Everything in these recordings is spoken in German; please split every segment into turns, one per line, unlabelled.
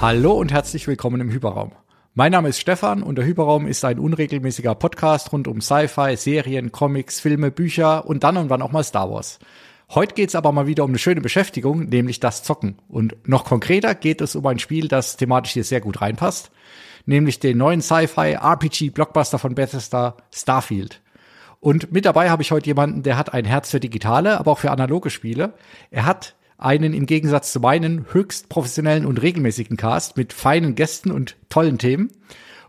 Hallo und herzlich willkommen im Hyperraum. Mein Name ist Stefan und der Hyperraum ist ein unregelmäßiger Podcast rund um Sci-Fi, Serien, Comics, Filme, Bücher und dann und wann auch mal Star Wars. Heute geht's aber mal wieder um eine schöne Beschäftigung, nämlich das Zocken. Und noch konkreter geht es um ein Spiel, das thematisch hier sehr gut reinpasst, nämlich den neuen Sci-Fi RPG Blockbuster von Bethesda Starfield. Und mit dabei habe ich heute jemanden, der hat ein Herz für digitale, aber auch für analoge Spiele. Er hat einen im Gegensatz zu meinen höchst professionellen und regelmäßigen Cast mit feinen Gästen und tollen Themen.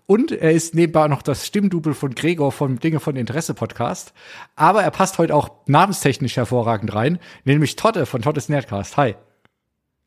Und er ist nebenbei noch das Stimmdubel von Gregor vom Dinge von Interesse Podcast. Aber er passt heute auch namenstechnisch hervorragend rein, nämlich Totte von Tottes Nerdcast. Hi.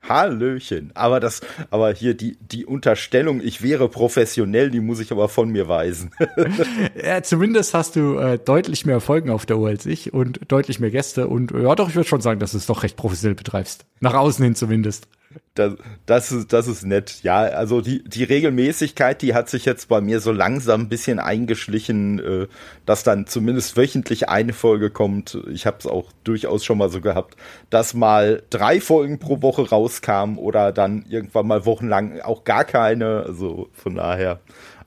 Hallöchen. Aber das, aber hier die, die Unterstellung, ich wäre professionell, die muss ich aber von mir weisen.
ja, zumindest hast du äh, deutlich mehr Folgen auf der Uhr als ich und deutlich mehr Gäste und ja doch, ich würde schon sagen, dass du es doch recht professionell betreibst. Nach außen hin zumindest.
Das, das, ist, das ist nett. Ja, also die, die Regelmäßigkeit, die hat sich jetzt bei mir so langsam ein bisschen eingeschlichen, äh, dass dann zumindest wöchentlich eine Folge kommt. Ich habe es auch durchaus schon mal so gehabt, dass mal drei Folgen pro Woche rauskamen oder dann irgendwann mal wochenlang auch gar keine. Also von daher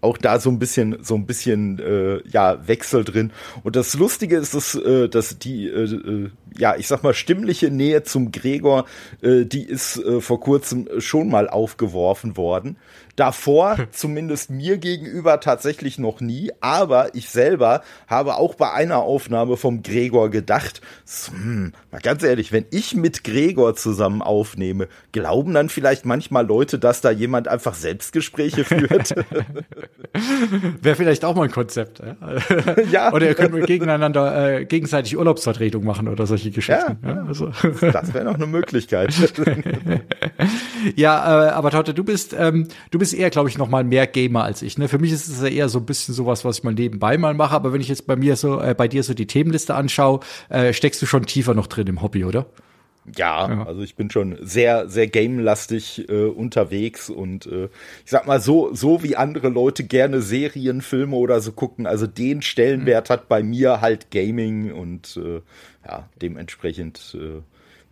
auch da so ein bisschen so ein bisschen äh, ja Wechsel drin. Und das Lustige ist dass, äh, dass die äh, äh, ja ich sag mal stimmliche Nähe zum Gregor äh, die ist äh, vor kurzem schon mal aufgeworfen worden Davor zumindest mir gegenüber tatsächlich noch nie, aber ich selber habe auch bei einer Aufnahme vom Gregor gedacht, hm, mal ganz ehrlich, wenn ich mit Gregor zusammen aufnehme, glauben dann vielleicht manchmal Leute, dass da jemand einfach Selbstgespräche führt?
Wäre vielleicht auch mal ein Konzept. Ja. ja. Oder ihr könnt gegeneinander äh, gegenseitig Urlaubsvertretung machen oder solche Geschichten. Ja, ja
also. Das wäre noch eine Möglichkeit.
ja, äh, aber Totte, du bist, ähm, du bist bist eher, glaube ich, noch mal mehr Gamer als ich. Ne? Für mich ist es ja eher so ein bisschen sowas, was ich mal nebenbei mal mache. Aber wenn ich jetzt bei mir so, äh, bei dir so die Themenliste anschaue, äh, steckst du schon tiefer noch drin im Hobby, oder?
Ja, ja, also ich bin schon sehr, sehr gamelastig äh, unterwegs und äh, ich sag mal so, so wie andere Leute gerne Serien, Filme oder so gucken, also den Stellenwert mhm. hat bei mir halt Gaming und äh, ja, dementsprechend äh,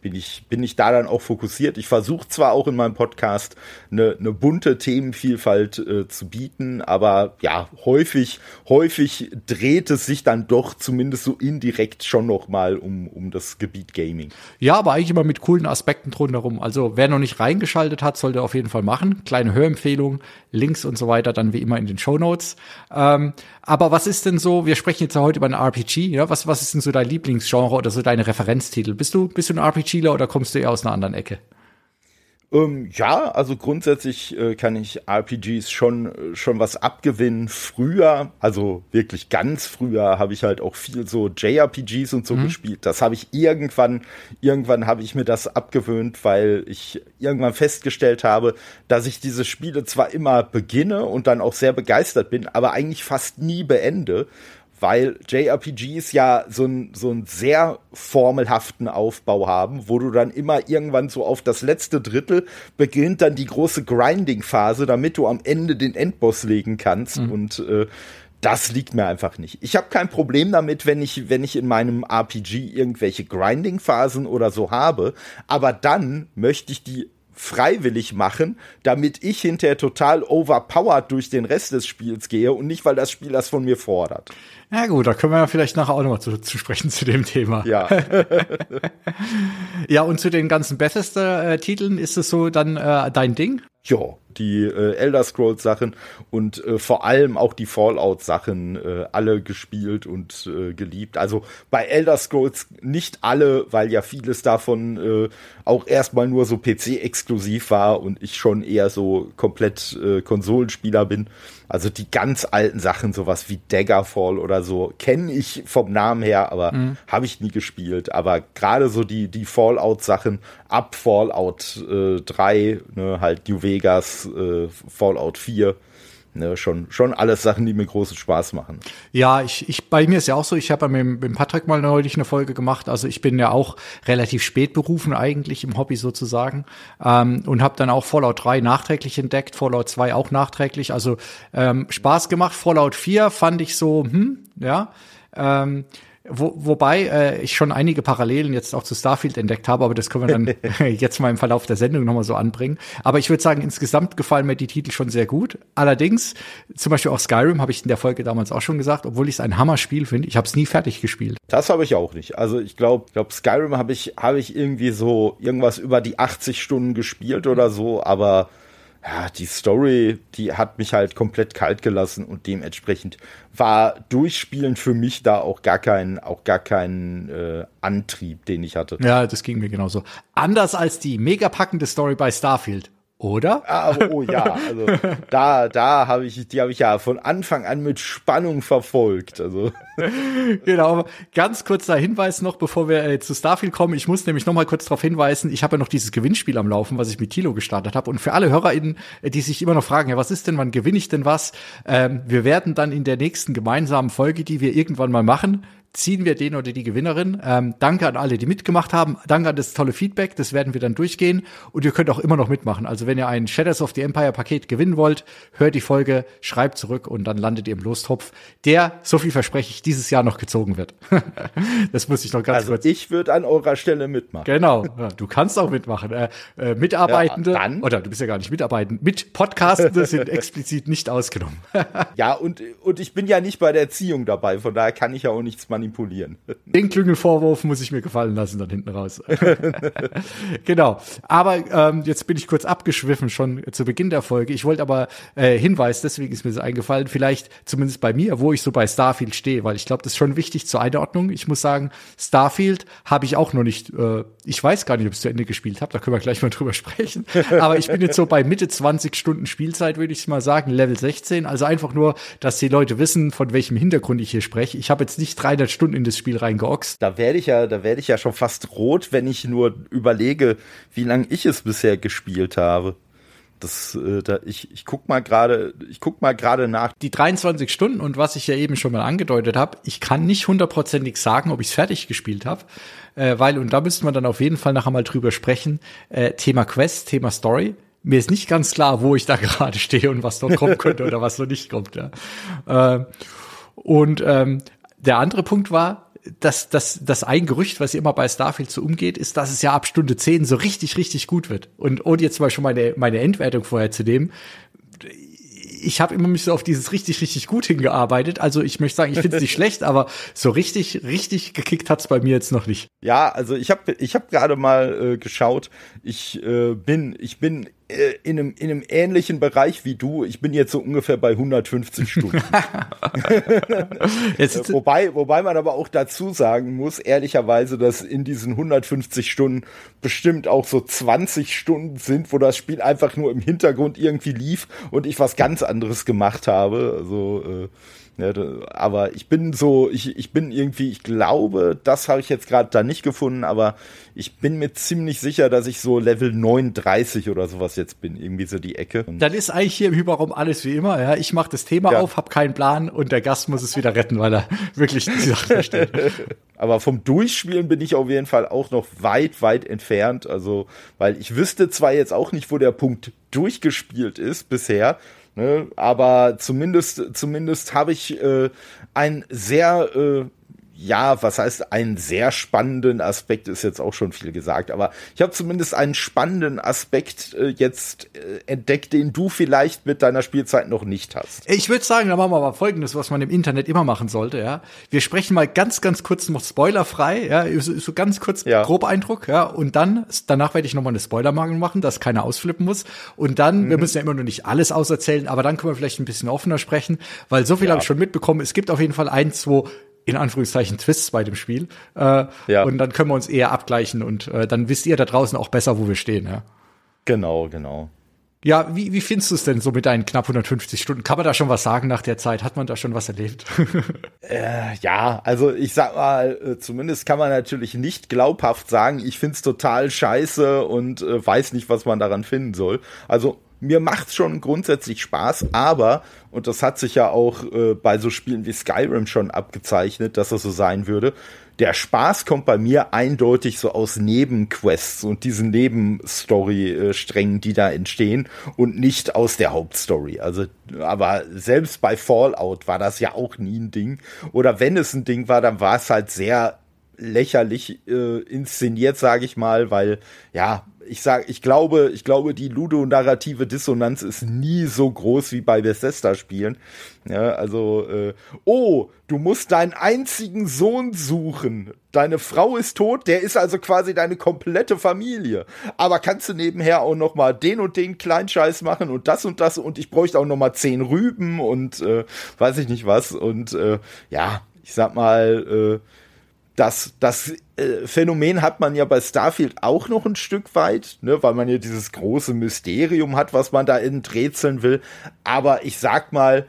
bin ich, bin ich da dann auch fokussiert. Ich versuche zwar auch in meinem Podcast eine, eine bunte Themenvielfalt äh, zu bieten, aber ja, häufig, häufig dreht es sich dann doch zumindest so indirekt schon noch mal um, um das Gebiet Gaming.
Ja, aber eigentlich immer mit coolen Aspekten drumherum. Also wer noch nicht reingeschaltet hat, sollte auf jeden Fall machen. Kleine Hörempfehlung, Links und so weiter, dann wie immer in den Show Notes. Ähm, aber was ist denn so, wir sprechen jetzt ja heute über ein RPG, ja? Was, was ist denn so dein Lieblingsgenre oder so deine Referenztitel? Bist du, bist du ein RPGler oder kommst du eher aus einer anderen Ecke?
Ähm, ja, also grundsätzlich äh, kann ich RPGs schon, äh, schon was abgewinnen. Früher, also wirklich ganz früher, habe ich halt auch viel so JRPGs und so mhm. gespielt. Das habe ich irgendwann, irgendwann habe ich mir das abgewöhnt, weil ich irgendwann festgestellt habe, dass ich diese Spiele zwar immer beginne und dann auch sehr begeistert bin, aber eigentlich fast nie beende weil JRPGs ja so einen so einen sehr formelhaften Aufbau haben, wo du dann immer irgendwann so auf das letzte Drittel beginnt dann die große Grinding-Phase, damit du am Ende den Endboss legen kannst mhm. und äh, das liegt mir einfach nicht. Ich habe kein Problem damit, wenn ich, wenn ich in meinem RPG irgendwelche Grinding-Phasen oder so habe, aber dann möchte ich die freiwillig machen, damit ich hinterher total overpowered durch den Rest des Spiels gehe und nicht, weil das Spiel das von mir fordert.
Ja gut, da können wir ja vielleicht nachher auch nochmal zu, zu sprechen zu dem Thema.
Ja.
ja, und zu den ganzen Bethesda-Titeln ist es so dann äh, dein Ding?
Ja, die äh, Elder Scrolls Sachen und äh, vor allem auch die Fallout Sachen äh, alle gespielt und äh, geliebt. Also bei Elder Scrolls nicht alle, weil ja vieles davon äh, auch erstmal nur so PC exklusiv war und ich schon eher so komplett äh, Konsolenspieler bin. Also die ganz alten Sachen, sowas wie Daggerfall oder so, kenne ich vom Namen her, aber mhm. habe ich nie gespielt. Aber gerade so die, die Fallout-Sachen ab Fallout äh, 3, ne, halt New Vegas, äh, Fallout 4, Ne, schon, schon alles Sachen, die mir großen Spaß machen.
Ja, ich, ich, bei mir ist ja auch so, ich habe mit, mit Patrick mal neulich eine Folge gemacht. Also ich bin ja auch relativ spät berufen eigentlich im Hobby sozusagen. Ähm, und habe dann auch Fallout 3 nachträglich entdeckt, Fallout 2 auch nachträglich. Also ähm, Spaß gemacht. Fallout 4 fand ich so, hm, ja. Ähm, Wo, wobei äh, ich schon einige Parallelen jetzt auch zu Starfield entdeckt habe, aber das können wir dann jetzt mal im Verlauf der Sendung nochmal so anbringen. Aber ich würde sagen, insgesamt gefallen mir die Titel schon sehr gut. Allerdings, zum Beispiel auch Skyrim habe ich in der Folge damals auch schon gesagt, obwohl ich es ein Hammer-Spiel finde, ich habe es nie fertig gespielt.
Das habe ich auch nicht. Also ich glaube, glaub, Skyrim habe ich, hab ich irgendwie so irgendwas über die 80 Stunden gespielt oder so, aber ja, die Story, die hat mich halt komplett kalt gelassen und dementsprechend war Durchspielen für mich da auch gar kein, auch gar kein äh, Antrieb, den ich hatte.
Ja, das ging mir genauso. Anders als die mega packende Story bei Starfield oder?
Ah, oh ja, also da, da habe ich, die habe ich ja von Anfang an mit Spannung verfolgt. Also
genau. Ganz kurzer Hinweis noch, bevor wir äh, zu Starfield kommen. Ich muss nämlich noch mal kurz darauf hinweisen. Ich habe ja noch dieses Gewinnspiel am Laufen, was ich mit Tilo gestartet habe. Und für alle HörerInnen, äh, die sich immer noch fragen, ja, was ist denn, wann gewinne ich denn was? Ähm, wir werden dann in der nächsten gemeinsamen Folge, die wir irgendwann mal machen, ziehen wir den oder die Gewinnerin. Ähm, danke an alle, die mitgemacht haben. Danke an das tolle Feedback. Das werden wir dann durchgehen. Und ihr könnt auch immer noch mitmachen. Also wenn ihr ein Shadows of the Empire Paket gewinnen wollt, hört die Folge, schreibt zurück und dann landet ihr im Lostopf, der, so viel verspreche ich, dieses Jahr noch gezogen wird. das muss ich noch ganz
also
kurz.
Ich würde an eurer Stelle mitmachen.
Genau. Ja, du kannst auch mitmachen. Äh, äh, Mitarbeitende, ja, oder du bist ja gar nicht mitarbeitend, mit Podcastende sind explizit nicht ausgenommen.
ja, und, und ich bin ja nicht bei der Erziehung dabei. Von daher kann ich ja auch nichts manipulieren manipulieren.
Den Klüngelvorwurf muss ich mir gefallen lassen dann hinten raus. genau. Aber ähm, jetzt bin ich kurz abgeschwiffen schon zu Beginn der Folge. Ich wollte aber äh, Hinweis, deswegen ist mir so eingefallen, vielleicht zumindest bei mir, wo ich so bei Starfield stehe, weil ich glaube, das ist schon wichtig zur Einordnung. Ich muss sagen, Starfield habe ich auch noch nicht, äh, ich weiß gar nicht, ob ich es zu Ende gespielt habe, da können wir gleich mal drüber sprechen. Aber ich bin jetzt so bei Mitte 20 Stunden Spielzeit, würde ich mal sagen, Level 16. Also einfach nur, dass die Leute wissen, von welchem Hintergrund ich hier spreche. Ich habe jetzt nicht 300 Stunden in das Spiel reingeoxt.
Da werde ich ja, da werde ich ja schon fast rot, wenn ich nur überlege, wie lange ich es bisher gespielt habe. Das, äh, da, ich, ich guck mal gerade, ich guck mal gerade nach.
Die 23 Stunden und was ich ja eben schon mal angedeutet habe, ich kann nicht hundertprozentig sagen, ob ich es fertig gespielt habe, äh, weil und da müsste man dann auf jeden Fall nachher mal drüber sprechen. Äh, Thema Quest, Thema Story. Mir ist nicht ganz klar, wo ich da gerade stehe und was dort kommen könnte oder was noch nicht kommt. Ja. Äh, und ähm, der andere Punkt war, dass dass das ein Gerücht, was immer bei Starfield so umgeht, ist, dass es ja ab Stunde 10 so richtig, richtig gut wird. Und ohne jetzt mal schon meine, meine Endwertung vorher zu nehmen, ich habe immer mich so auf dieses richtig, richtig gut hingearbeitet. Also ich möchte sagen, ich finde es nicht schlecht, aber so richtig, richtig gekickt hat's bei mir jetzt noch nicht.
Ja, also ich habe ich hab gerade mal äh, geschaut. Ich äh, bin, ich bin in einem, in einem ähnlichen Bereich wie du. Ich bin jetzt so ungefähr bei 150 Stunden. wobei, wobei man aber auch dazu sagen muss, ehrlicherweise, dass in diesen 150 Stunden bestimmt auch so 20 Stunden sind, wo das Spiel einfach nur im Hintergrund irgendwie lief und ich was ganz anderes gemacht habe. Also äh, aber ich bin so, ich, ich bin irgendwie, ich glaube, das habe ich jetzt gerade da nicht gefunden, aber ich bin mir ziemlich sicher, dass ich so Level 39 oder sowas jetzt bin, irgendwie so die Ecke.
Und Dann ist eigentlich hier im Hyperraum alles wie immer. Ja, ich mache das Thema ja. auf, habe keinen Plan und der Gast muss es wieder retten, weil er wirklich die Sache versteht.
aber vom Durchspielen bin ich auf jeden Fall auch noch weit, weit entfernt. Also, weil ich wüsste zwar jetzt auch nicht, wo der Punkt durchgespielt ist bisher, Ne? Aber zumindest, zumindest habe ich äh, ein sehr äh, ja, was heißt einen sehr spannenden Aspekt ist jetzt auch schon viel gesagt, aber ich habe zumindest einen spannenden Aspekt äh, jetzt äh, entdeckt, den du vielleicht mit deiner Spielzeit noch nicht hast.
Ich würde sagen, dann machen wir mal Folgendes, was man im Internet immer machen sollte. Ja, wir sprechen mal ganz, ganz kurz noch spoilerfrei, ja, so, so ganz kurz ja. grob Eindruck, ja, und dann danach werde ich noch mal eine Spoilermarke machen, dass keiner ausflippen muss. Und dann, mhm. wir müssen ja immer noch nicht alles auserzählen, aber dann können wir vielleicht ein bisschen offener sprechen, weil so viel ja. habe ich schon mitbekommen. Es gibt auf jeden Fall ein, zwei in Anführungszeichen Twists bei dem Spiel. Äh, ja. Und dann können wir uns eher abgleichen und äh, dann wisst ihr da draußen auch besser, wo wir stehen. Ja?
Genau, genau.
Ja, wie, wie findest du es denn so mit deinen knapp 150 Stunden? Kann man da schon was sagen nach der Zeit? Hat man da schon was erlebt?
äh, ja, also ich sag mal, äh, zumindest kann man natürlich nicht glaubhaft sagen, ich find's total scheiße und äh, weiß nicht, was man daran finden soll. Also mir macht's schon grundsätzlich Spaß, aber, und das hat sich ja auch äh, bei so Spielen wie Skyrim schon abgezeichnet, dass das so sein würde, der Spaß kommt bei mir eindeutig so aus Nebenquests und diesen Nebenstory-Strängen, die da entstehen und nicht aus der Hauptstory. Also, aber selbst bei Fallout war das ja auch nie ein Ding. Oder wenn es ein Ding war, dann war es halt sehr lächerlich äh, inszeniert, sage ich mal, weil ja, ich sag, ich glaube, ich glaube, die ludonarrative Dissonanz ist nie so groß wie bei Bethesda-Spielen. Ja, also, äh, oh, du musst deinen einzigen Sohn suchen. Deine Frau ist tot, der ist also quasi deine komplette Familie. Aber kannst du nebenher auch noch mal den und den Kleinscheiß machen und das und das und ich bräuchte auch noch mal zehn Rüben und äh, weiß ich nicht was und äh, ja, ich sag mal, äh, das, das Phänomen hat man ja bei Starfield auch noch ein Stück weit, ne, weil man ja dieses große Mysterium hat, was man da enträtseln will. Aber ich sag mal,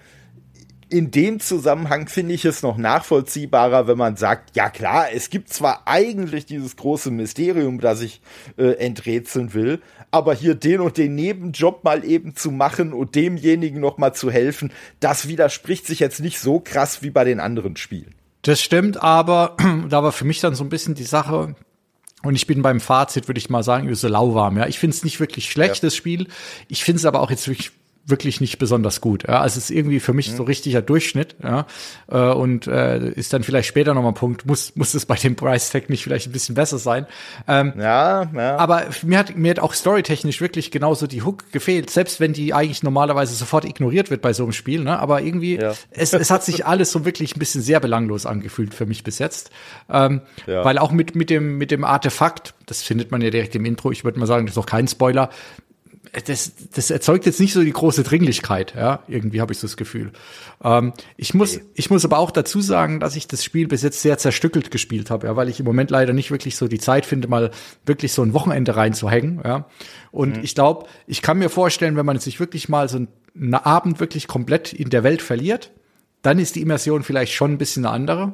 in dem Zusammenhang finde ich es noch nachvollziehbarer, wenn man sagt, ja klar, es gibt zwar eigentlich dieses große Mysterium, das ich äh, enträtseln will, aber hier den und den Nebenjob mal eben zu machen und demjenigen noch mal zu helfen, das widerspricht sich jetzt nicht so krass wie bei den anderen Spielen.
Das stimmt, aber da war für mich dann so ein bisschen die Sache, und ich bin beim Fazit, würde ich mal sagen, so lauwarm. Ja, ich finde es nicht wirklich schlecht, ja. das Spiel. Ich finde es aber auch jetzt wirklich wirklich nicht besonders gut. Ja, also es ist irgendwie für mich mhm. so richtiger Durchschnitt. Ja, äh, und äh, ist dann vielleicht später nochmal ein Punkt. Muss muss es bei dem Price Tag nicht vielleicht ein bisschen besser sein? Ähm, ja, ja. Aber mir hat mir hat auch storytechnisch wirklich genauso die Hook gefehlt, selbst wenn die eigentlich normalerweise sofort ignoriert wird bei so einem Spiel. Ne? Aber irgendwie ja. es es hat sich alles so wirklich ein bisschen sehr belanglos angefühlt für mich bis jetzt, ähm, ja. weil auch mit mit dem mit dem Artefakt, das findet man ja direkt im Intro. Ich würde mal sagen, das ist noch kein Spoiler das, das erzeugt jetzt nicht so die große Dringlichkeit, ja. Irgendwie habe ich so das Gefühl. Ähm, ich muss, ich muss aber auch dazu sagen, dass ich das Spiel bis jetzt sehr zerstückelt gespielt habe, ja, weil ich im Moment leider nicht wirklich so die Zeit finde, mal wirklich so ein Wochenende reinzuhängen, ja. Und mhm. ich glaube, ich kann mir vorstellen, wenn man sich wirklich mal so einen Abend wirklich komplett in der Welt verliert, dann ist die Immersion vielleicht schon ein bisschen eine andere.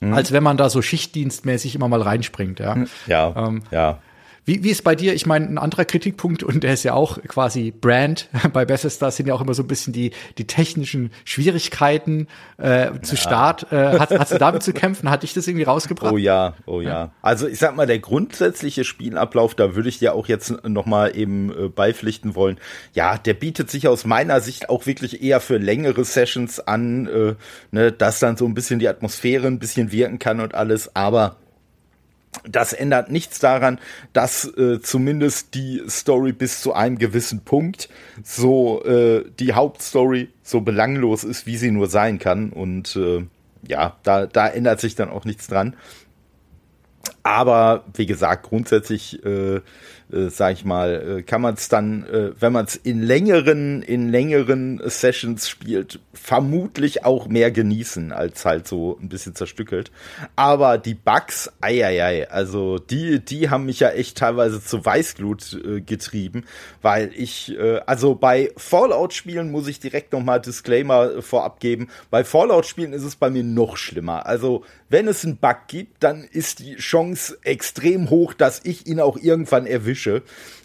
Mhm. Als wenn man da so schichtdienstmäßig immer mal reinspringt, ja.
Ja, ähm, ja.
Wie, wie ist bei dir? Ich meine, ein anderer Kritikpunkt, und der ist ja auch quasi Brand bei Bethesda, sind ja auch immer so ein bisschen die, die technischen Schwierigkeiten äh, zu ja. Start. Äh, hat, hast du damit zu kämpfen? Hat dich das irgendwie rausgebracht?
Oh ja, oh ja. ja. Also ich sag mal, der grundsätzliche Spielablauf, da würde ich dir auch jetzt noch mal eben äh, beipflichten wollen. Ja, der bietet sich aus meiner Sicht auch wirklich eher für längere Sessions an, äh, ne, dass dann so ein bisschen die Atmosphäre ein bisschen wirken kann und alles, aber das ändert nichts daran, dass äh, zumindest die Story bis zu einem gewissen Punkt so äh, die Hauptstory so belanglos ist, wie sie nur sein kann. Und äh, ja, da, da ändert sich dann auch nichts dran. Aber wie gesagt, grundsätzlich äh, äh, sag ich mal, äh, kann man es dann, äh, wenn man es in längeren, in längeren Sessions spielt, vermutlich auch mehr genießen, als halt so ein bisschen zerstückelt. Aber die Bugs, eieiei, also die, die haben mich ja echt teilweise zu Weißglut äh, getrieben, weil ich, äh, also bei Fallout-Spielen muss ich direkt nochmal Disclaimer vorab geben. Bei Fallout-Spielen ist es bei mir noch schlimmer. Also wenn es einen Bug gibt, dann ist die Chance extrem hoch, dass ich ihn auch irgendwann erwische.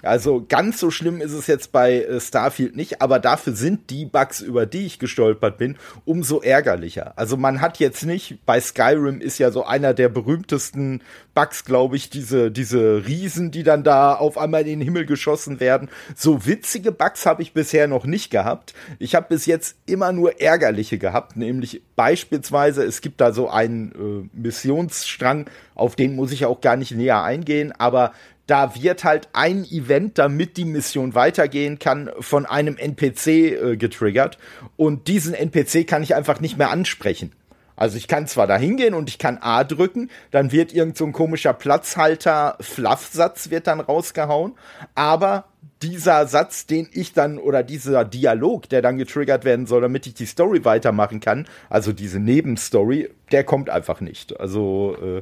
Also ganz so schlimm ist es jetzt bei äh, Starfield nicht, aber dafür sind die Bugs, über die ich gestolpert bin, umso ärgerlicher. Also man hat jetzt nicht, bei Skyrim ist ja so einer der berühmtesten Bugs, glaube ich, diese, diese Riesen, die dann da auf einmal in den Himmel geschossen werden. So witzige Bugs habe ich bisher noch nicht gehabt. Ich habe bis jetzt immer nur ärgerliche gehabt, nämlich beispielsweise, es gibt da so einen äh, Missionsstrang, auf den muss ich auch gar nicht näher eingehen, aber da wird halt ein Event, damit die Mission weitergehen kann, von einem NPC äh, getriggert. Und diesen NPC kann ich einfach nicht mehr ansprechen. Also ich kann zwar da hingehen und ich kann A drücken, dann wird irgend so ein komischer Platzhalter Fluffsatz wird dann rausgehauen, aber dieser Satz, den ich dann oder dieser Dialog, der dann getriggert werden soll, damit ich die Story weitermachen kann, also diese Nebenstory, der kommt einfach nicht. Also äh,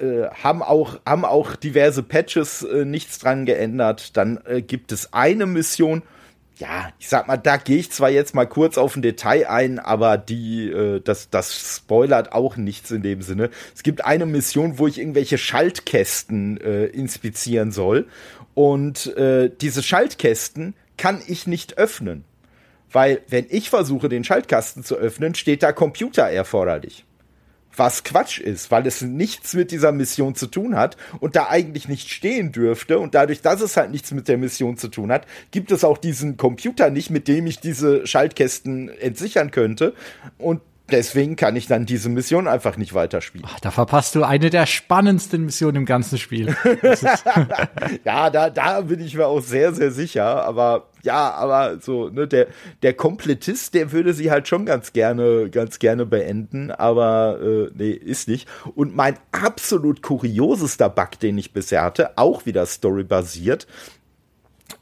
äh, haben auch haben auch diverse Patches äh, nichts dran geändert. Dann äh, gibt es eine Mission. Ja, ich sag mal, da gehe ich zwar jetzt mal kurz auf ein Detail ein, aber die äh, das das spoilert auch nichts in dem Sinne. Es gibt eine Mission, wo ich irgendwelche Schaltkästen äh, inspizieren soll Und äh, diese Schaltkästen kann ich nicht öffnen. Weil wenn ich versuche, den Schaltkasten zu öffnen, steht da Computer erforderlich was Quatsch ist, weil es nichts mit dieser Mission zu tun hat und da eigentlich nicht stehen dürfte und dadurch, dass es halt nichts mit der Mission zu tun hat, gibt es auch diesen Computer nicht, mit dem ich diese Schaltkästen entsichern könnte und deswegen kann ich dann diese Mission einfach nicht weiterspielen.
Ach, da verpasst du eine der spannendsten Missionen im ganzen Spiel.
ja, da, da bin ich mir auch sehr, sehr sicher. Aber ja, aber so, ne, der, der Komplettist, der würde sie halt schon ganz gerne, ganz gerne beenden, aber äh, nee, ist nicht. Und mein absolut kuriosester Bug, den ich bisher hatte, auch wieder storybasiert,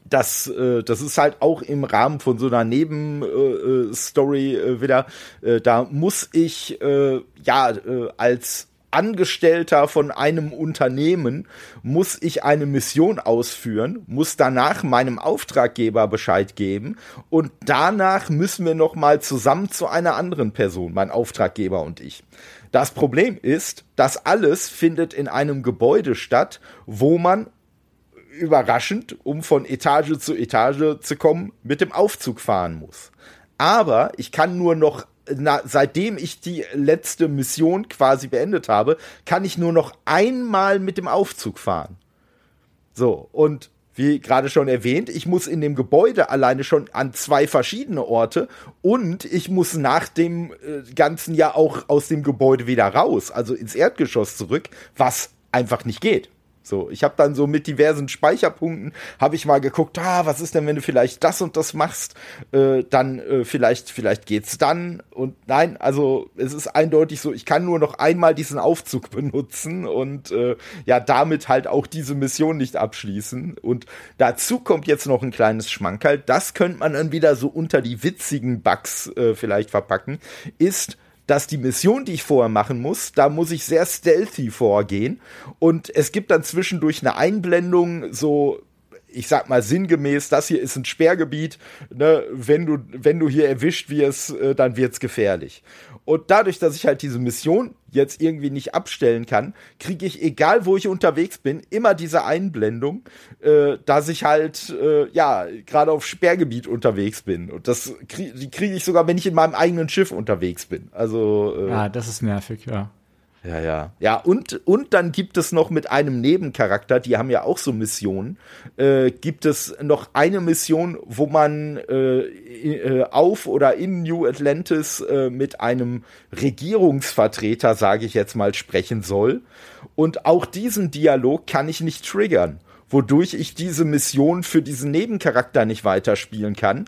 das, äh, das ist halt auch im Rahmen von so einer Nebenstory äh, äh, wieder. Äh, da muss ich äh, ja äh, als Angestellter von einem Unternehmen muss ich eine Mission ausführen, muss danach meinem Auftraggeber Bescheid geben und danach müssen wir noch mal zusammen zu einer anderen Person, mein Auftraggeber und ich. Das Problem ist, das alles findet in einem Gebäude statt, wo man überraschend, um von Etage zu Etage zu kommen, mit dem Aufzug fahren muss. Aber ich kann nur noch, na, seitdem ich die letzte Mission quasi beendet habe, kann ich nur noch einmal mit dem Aufzug fahren. So, und wie gerade schon erwähnt, ich muss in dem Gebäude alleine schon an zwei verschiedene Orte und ich muss nach dem äh, ganzen Jahr auch aus dem Gebäude wieder raus, also ins Erdgeschoss zurück, was einfach nicht geht. So, ich habe dann so mit diversen Speicherpunkten habe ich mal geguckt, ah, was ist denn, wenn du vielleicht das und das machst, äh, dann äh, vielleicht vielleicht geht's dann. Und nein, also es ist eindeutig so, ich kann nur noch einmal diesen Aufzug benutzen und äh, ja damit halt auch diese Mission nicht abschließen. Und dazu kommt jetzt noch ein kleines Schmankerl, das könnte man dann wieder so unter die witzigen Bugs äh, vielleicht verpacken, ist dass die Mission, die ich vorher machen muss, da muss ich sehr stealthy vorgehen. Und es gibt dann zwischendurch eine Einblendung, so ich sag mal sinngemäß, das hier ist ein Sperrgebiet, ne, wenn du, wenn du hier erwischt wirst, äh, dann wird's gefährlich. Und dadurch, dass ich halt diese Mission jetzt irgendwie nicht abstellen kann, kriege ich, egal wo ich unterwegs bin, immer diese Einblendung, äh, dass ich halt, äh, ja, gerade auf Sperrgebiet unterwegs bin. Und das krieg, kriege ich sogar, wenn ich in meinem eigenen Schiff unterwegs bin. Also.
Äh, ja, das ist nervig, ja.
Ja, ja. Ja, und, und dann gibt es noch mit einem Nebencharakter, die haben ja auch so Missionen, äh, gibt es noch eine Mission, wo man äh, äh, auf oder in New Atlantis äh, mit einem Regierungsvertreter, sage ich jetzt mal, sprechen soll. Und auch diesen Dialog kann ich nicht triggern, wodurch ich diese Mission für diesen Nebencharakter nicht weiterspielen kann.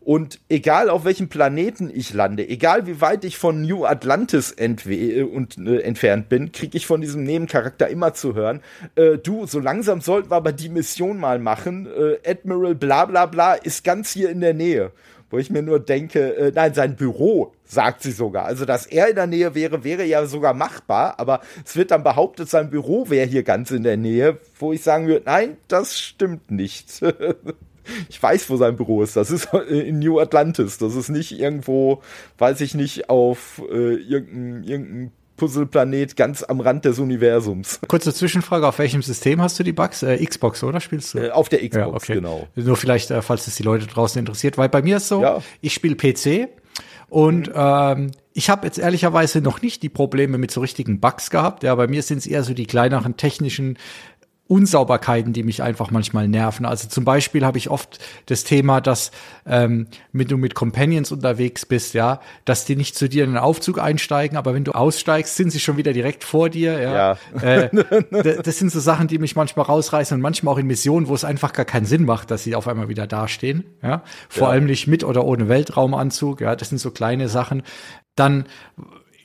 Und egal auf welchem Planeten ich lande, egal wie weit ich von New Atlantis äh, und, äh, entfernt bin, kriege ich von diesem Nebencharakter immer zu hören, äh, du, so langsam sollten wir aber die Mission mal machen. Äh, Admiral bla bla bla ist ganz hier in der Nähe. Wo ich mir nur denke, äh, nein, sein Büro, sagt sie sogar. Also, dass er in der Nähe wäre, wäre ja sogar machbar, aber es wird dann behauptet, sein Büro wäre hier ganz in der Nähe, wo ich sagen würde, nein, das stimmt nicht. ich weiß, wo sein Büro ist. Das ist in New Atlantis. Das ist nicht irgendwo, weiß ich nicht, auf äh, irgendeinem irgendein Puzzleplanet ganz am Rand des Universums.
Kurze Zwischenfrage, auf welchem System hast du die Bugs? Äh, Xbox, oder spielst du?
Äh, auf der Xbox, ja, okay. genau.
Nur vielleicht, äh, falls es die Leute draußen interessiert, weil bei mir ist so, ja. ich spiele PC und mhm. ähm, ich habe jetzt ehrlicherweise noch nicht die Probleme mit so richtigen Bugs gehabt. Ja, bei mir sind es eher so die kleineren technischen Unsauberkeiten, die mich einfach manchmal nerven. Also zum Beispiel habe ich oft das Thema, dass ähm, wenn du mit Companions unterwegs bist, ja, dass die nicht zu dir in den Aufzug einsteigen, aber wenn du aussteigst, sind sie schon wieder direkt vor dir. Ja, ja. Äh, das sind so Sachen, die mich manchmal rausreißen und manchmal auch in Missionen, wo es einfach gar keinen Sinn macht, dass sie auf einmal wieder dastehen. Ja, vor ja. allem nicht mit oder ohne Weltraumanzug. Ja, das sind so kleine Sachen. Dann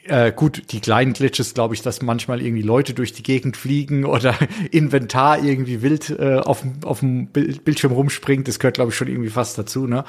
äh, gut, die kleinen Glitches, glaube ich, dass manchmal irgendwie Leute durch die Gegend fliegen oder Inventar irgendwie wild äh, auf, auf dem Bildschirm rumspringt, das gehört, glaube ich, schon irgendwie fast dazu, ne?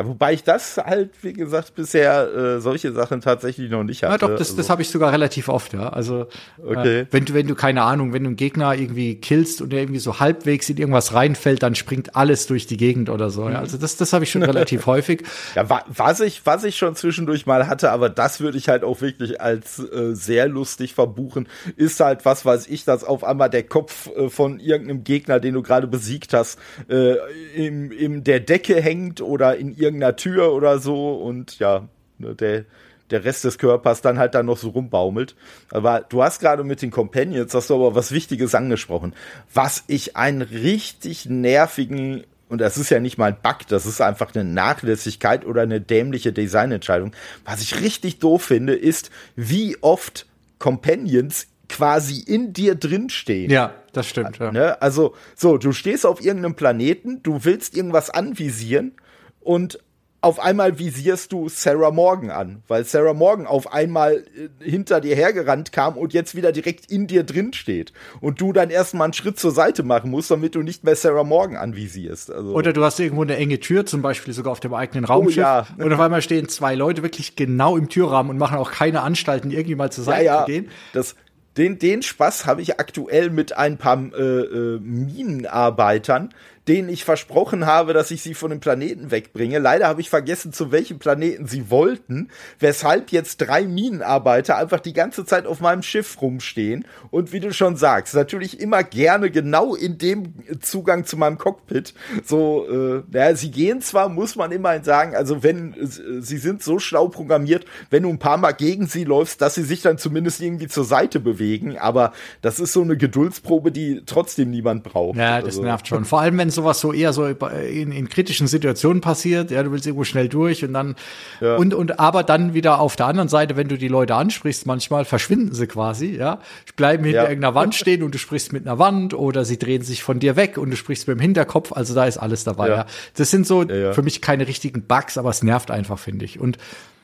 Ja, wobei ich das halt, wie gesagt, bisher äh, solche Sachen tatsächlich noch nicht hatte.
Ja, doch, das,
also.
das habe ich sogar relativ oft, ja. Also
okay.
äh, wenn du, wenn du, keine Ahnung, wenn du einen Gegner irgendwie killst und der irgendwie so halbwegs in irgendwas reinfällt, dann springt alles durch die Gegend oder so. Ja. Also das, das habe ich schon relativ häufig.
Ja, wa was ich, was ich schon zwischendurch mal hatte, aber das würde ich halt auch wirklich als äh, sehr lustig verbuchen, ist halt, was weiß ich, dass auf einmal der Kopf äh, von irgendeinem Gegner, den du gerade besiegt hast, äh, im, in der Decke hängt oder in irgendeiner Tür oder so und ja, ne, der, der Rest des Körpers dann halt dann noch so rumbaumelt. Aber du hast gerade mit den Companions, hast du aber was Wichtiges angesprochen. Was ich einen richtig nervigen und das ist ja nicht mal ein Bug, das ist einfach eine Nachlässigkeit oder eine dämliche Designentscheidung. Was ich richtig doof finde, ist, wie oft Companions quasi in dir drinstehen.
Ja, das stimmt. Ja.
Ne? Also, so, du stehst auf irgendeinem Planeten, du willst irgendwas anvisieren und auf einmal visierst du Sarah Morgan an, weil Sarah Morgan auf einmal äh, hinter dir hergerannt kam und jetzt wieder direkt in dir drin steht. Und du dann erstmal einen Schritt zur Seite machen musst, damit du nicht mehr Sarah Morgan anvisierst. Also
Oder du hast irgendwo eine enge Tür, zum Beispiel sogar auf dem eigenen Raumschiff.
Oh, ja.
Und auf einmal stehen zwei Leute wirklich genau im Türrahmen und machen auch keine Anstalten, irgendwie mal zur Seite
ja, ja,
zu gehen.
Das, den, den Spaß habe ich aktuell mit ein paar äh, äh, Minenarbeitern, denen ich versprochen habe, dass ich sie von dem Planeten wegbringe. Leider habe ich vergessen, zu welchem Planeten sie wollten, weshalb jetzt drei Minenarbeiter einfach die ganze Zeit auf meinem Schiff rumstehen. Und wie du schon sagst, natürlich immer gerne genau in dem Zugang zu meinem Cockpit. So, äh, naja, sie gehen zwar, muss man immerhin sagen, also wenn äh, sie sind so schlau programmiert, wenn du ein paar Mal gegen sie läufst, dass sie sich dann zumindest irgendwie zur Seite bewegen. Aber das ist so eine Geduldsprobe, die trotzdem niemand braucht.
Ja, das
also.
nervt schon. Vor allem, wenn sowas so eher so in, in kritischen Situationen passiert, ja, du willst irgendwo schnell durch und dann
Ja.
und und aber dann wieder auf der anderen Seite, wenn du die Leute ansprichst, manchmal verschwinden sie quasi, ja, bleiben hinter
Ja.
irgendeiner Wand stehen und du sprichst mit einer Wand oder sie drehen sich von dir weg und du sprichst mit dem Hinterkopf, also da ist alles dabei, ja.
Ja.
Das sind so für mich keine richtigen Bugs, aber es nervt einfach, finde ich. Und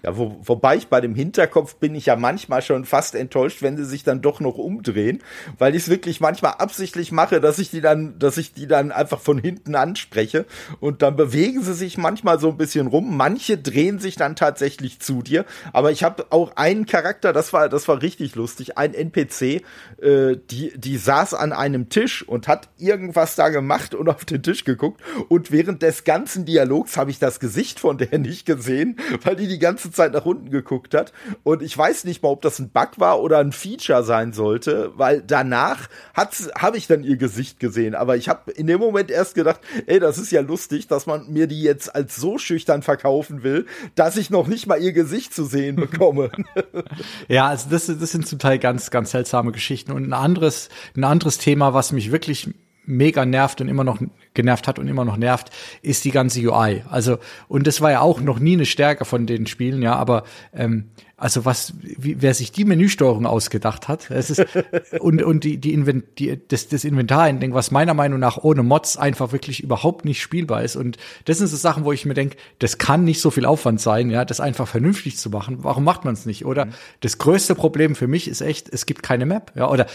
Ja, wo, wobei ich bei dem Hinterkopf bin ich ja manchmal schon fast enttäuscht, wenn sie sich dann doch noch umdrehen, weil ich es wirklich manchmal absichtlich mache, dass ich die dann, dass ich die dann einfach von hinten anspreche. Und dann bewegen sie sich manchmal so ein bisschen rum. Manche drehen sich dann tatsächlich zu dir, aber ich habe auch einen Charakter, das war, das war richtig lustig, ein NPC, äh, die, die saß an einem Tisch und hat irgendwas da gemacht und auf den Tisch geguckt. Und während des ganzen Dialogs habe ich das Gesicht von der nicht gesehen, weil die die ganze Zeit nach unten geguckt hat. Und ich weiß nicht mal, ob das ein Bug war oder ein Feature sein sollte, weil danach habe ich dann ihr Gesicht gesehen. Aber ich habe in dem Moment erst gedacht, ey, das ist ja lustig, dass man mir die jetzt als so schüchtern verkaufen will, dass ich noch nicht mal ihr Gesicht zu sehen bekomme.
Ja, also das, das sind zum Teil ganz, ganz seltsame Geschichten. Und ein anderes, ein anderes Thema, was mich wirklich mega nervt und immer noch genervt hat und immer noch nervt, ist die ganze UI. Also, und das war ja auch noch nie eine Stärke von den Spielen, ja, aber ähm, also was, wie, wer sich die Menüsteuerung ausgedacht hat, es ist und und die die, Invent, die das, das Inventarhandling, was meiner Meinung nach ohne Mods einfach wirklich überhaupt nicht spielbar ist und das sind so Sachen, wo ich mir denke, das kann nicht so viel Aufwand sein, ja, das einfach vernünftig zu machen. Warum macht man es nicht? Oder das größte Problem für mich ist echt, es gibt keine Map, ja, oder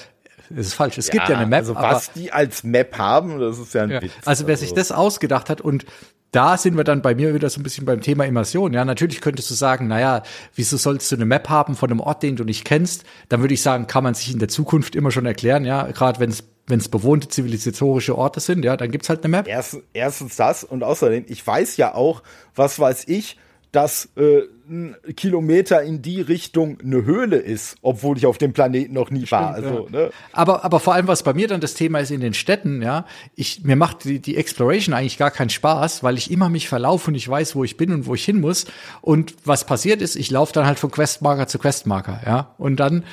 es ist falsch, es gibt ja eine Map,
Also was die als Map haben, das ist ja ein
ja.
Witz.
Also wer sich das ausgedacht hat und da sind wir dann bei mir wieder so ein bisschen beim Thema Immersion. Ja, natürlich könntest du sagen, naja, wieso sollst du eine Map haben von einem Ort, den du nicht kennst? Dann würde ich sagen, kann man sich in der Zukunft immer schon erklären, ja, gerade wenn es wenn es bewohnte zivilisatorische Orte sind, ja, dann gibt's halt eine Map.
Erst, erstens das und außerdem, ich weiß ja auch, was weiß ich, dass äh, ein Kilometer in die Richtung eine Höhle ist, obwohl ich auf dem Planeten noch nie war. Also,
ja.
ne?
Aber, aber vor allem, was bei mir dann das Thema ist in den Städten, ja, ich, mir macht die, die Exploration eigentlich gar keinen Spaß, weil ich immer mich verlaufe und ich weiß, wo ich bin und wo ich hin muss. Und was passiert ist, ich laufe dann halt von Questmarker zu Questmarker, ja. Und dann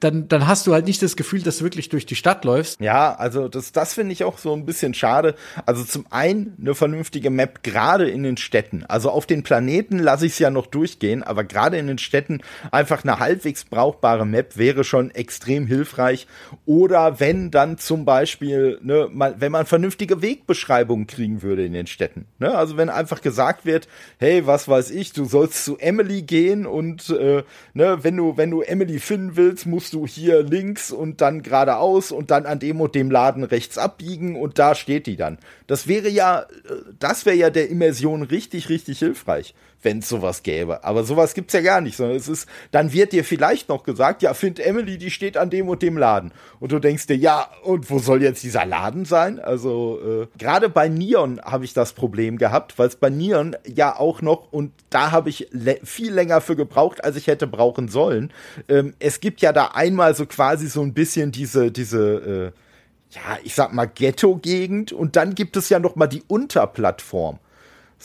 dann, dann hast du halt nicht das Gefühl, dass du wirklich durch die Stadt läufst.
Ja, also das, das finde ich auch so ein bisschen schade. Also zum einen eine vernünftige Map, gerade in den Städten. Also auf den Planeten lasse ich es ja noch durchgehen, aber gerade in den Städten einfach eine halbwegs brauchbare Map wäre schon extrem hilfreich. Oder wenn dann zum Beispiel, ne, mal, wenn man vernünftige Wegbeschreibungen kriegen würde in den Städten. Ne? Also wenn einfach gesagt wird, hey, was weiß ich, du sollst zu Emily gehen und äh, ne, wenn du, wenn du Emily finden willst, musst du hier links und dann geradeaus und dann an dem und dem Laden rechts abbiegen und da steht die dann. Das wäre ja, äh, das wäre ja der Immersion richtig, richtig hilfreich wenn es sowas gäbe. Aber sowas gibt's ja gar nicht, sondern es ist, dann wird dir vielleicht noch gesagt, ja, find Emily, die steht an dem und dem Laden. Und du denkst dir, ja, und wo soll jetzt dieser Laden sein? Also äh, gerade bei Neon habe ich das Problem gehabt, weil es bei Neon ja auch noch, und da habe ich viel länger für gebraucht, als ich hätte brauchen sollen. Ähm, es gibt ja da einmal so quasi so ein bisschen diese, diese, äh, ja, ich sag mal Ghetto-Gegend und dann gibt es ja noch mal die Unterplattform.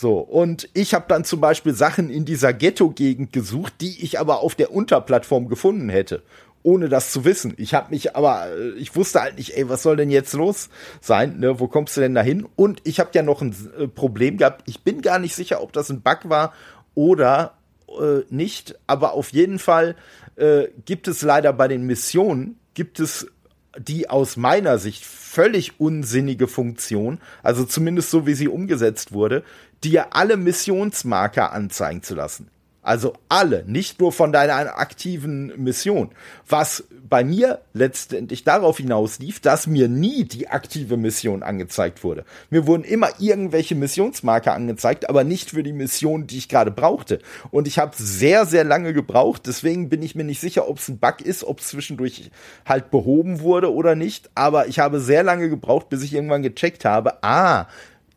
So, und ich habe dann zum Beispiel Sachen in dieser Ghetto-Gegend gesucht, die ich aber auf der Unterplattform gefunden hätte, ohne das zu wissen. Ich habe mich aber, äh, ich wusste halt nicht, ey, was soll denn jetzt los sein? Ne? Wo kommst du denn da hin? Und ich habe ja noch ein äh, Problem gehabt. Ich bin gar nicht sicher, ob das ein Bug war oder äh, nicht, aber auf jeden Fall äh, gibt es leider bei den Missionen, gibt es die aus meiner Sicht völlig unsinnige Funktion, also zumindest so wie sie umgesetzt wurde, dir alle Missionsmarker anzeigen zu lassen. Also alle, nicht nur von deiner aktiven Mission. Was bei mir letztendlich darauf hinaus lief, dass mir nie die aktive Mission angezeigt wurde. Mir wurden immer irgendwelche Missionsmarker angezeigt, aber nicht für die Mission, die ich gerade brauchte. Und ich habe sehr, sehr lange gebraucht. Deswegen bin ich mir nicht sicher, ob es ein Bug ist, ob es zwischendurch halt behoben wurde oder nicht. Aber ich habe sehr lange gebraucht, bis ich irgendwann gecheckt habe, ah,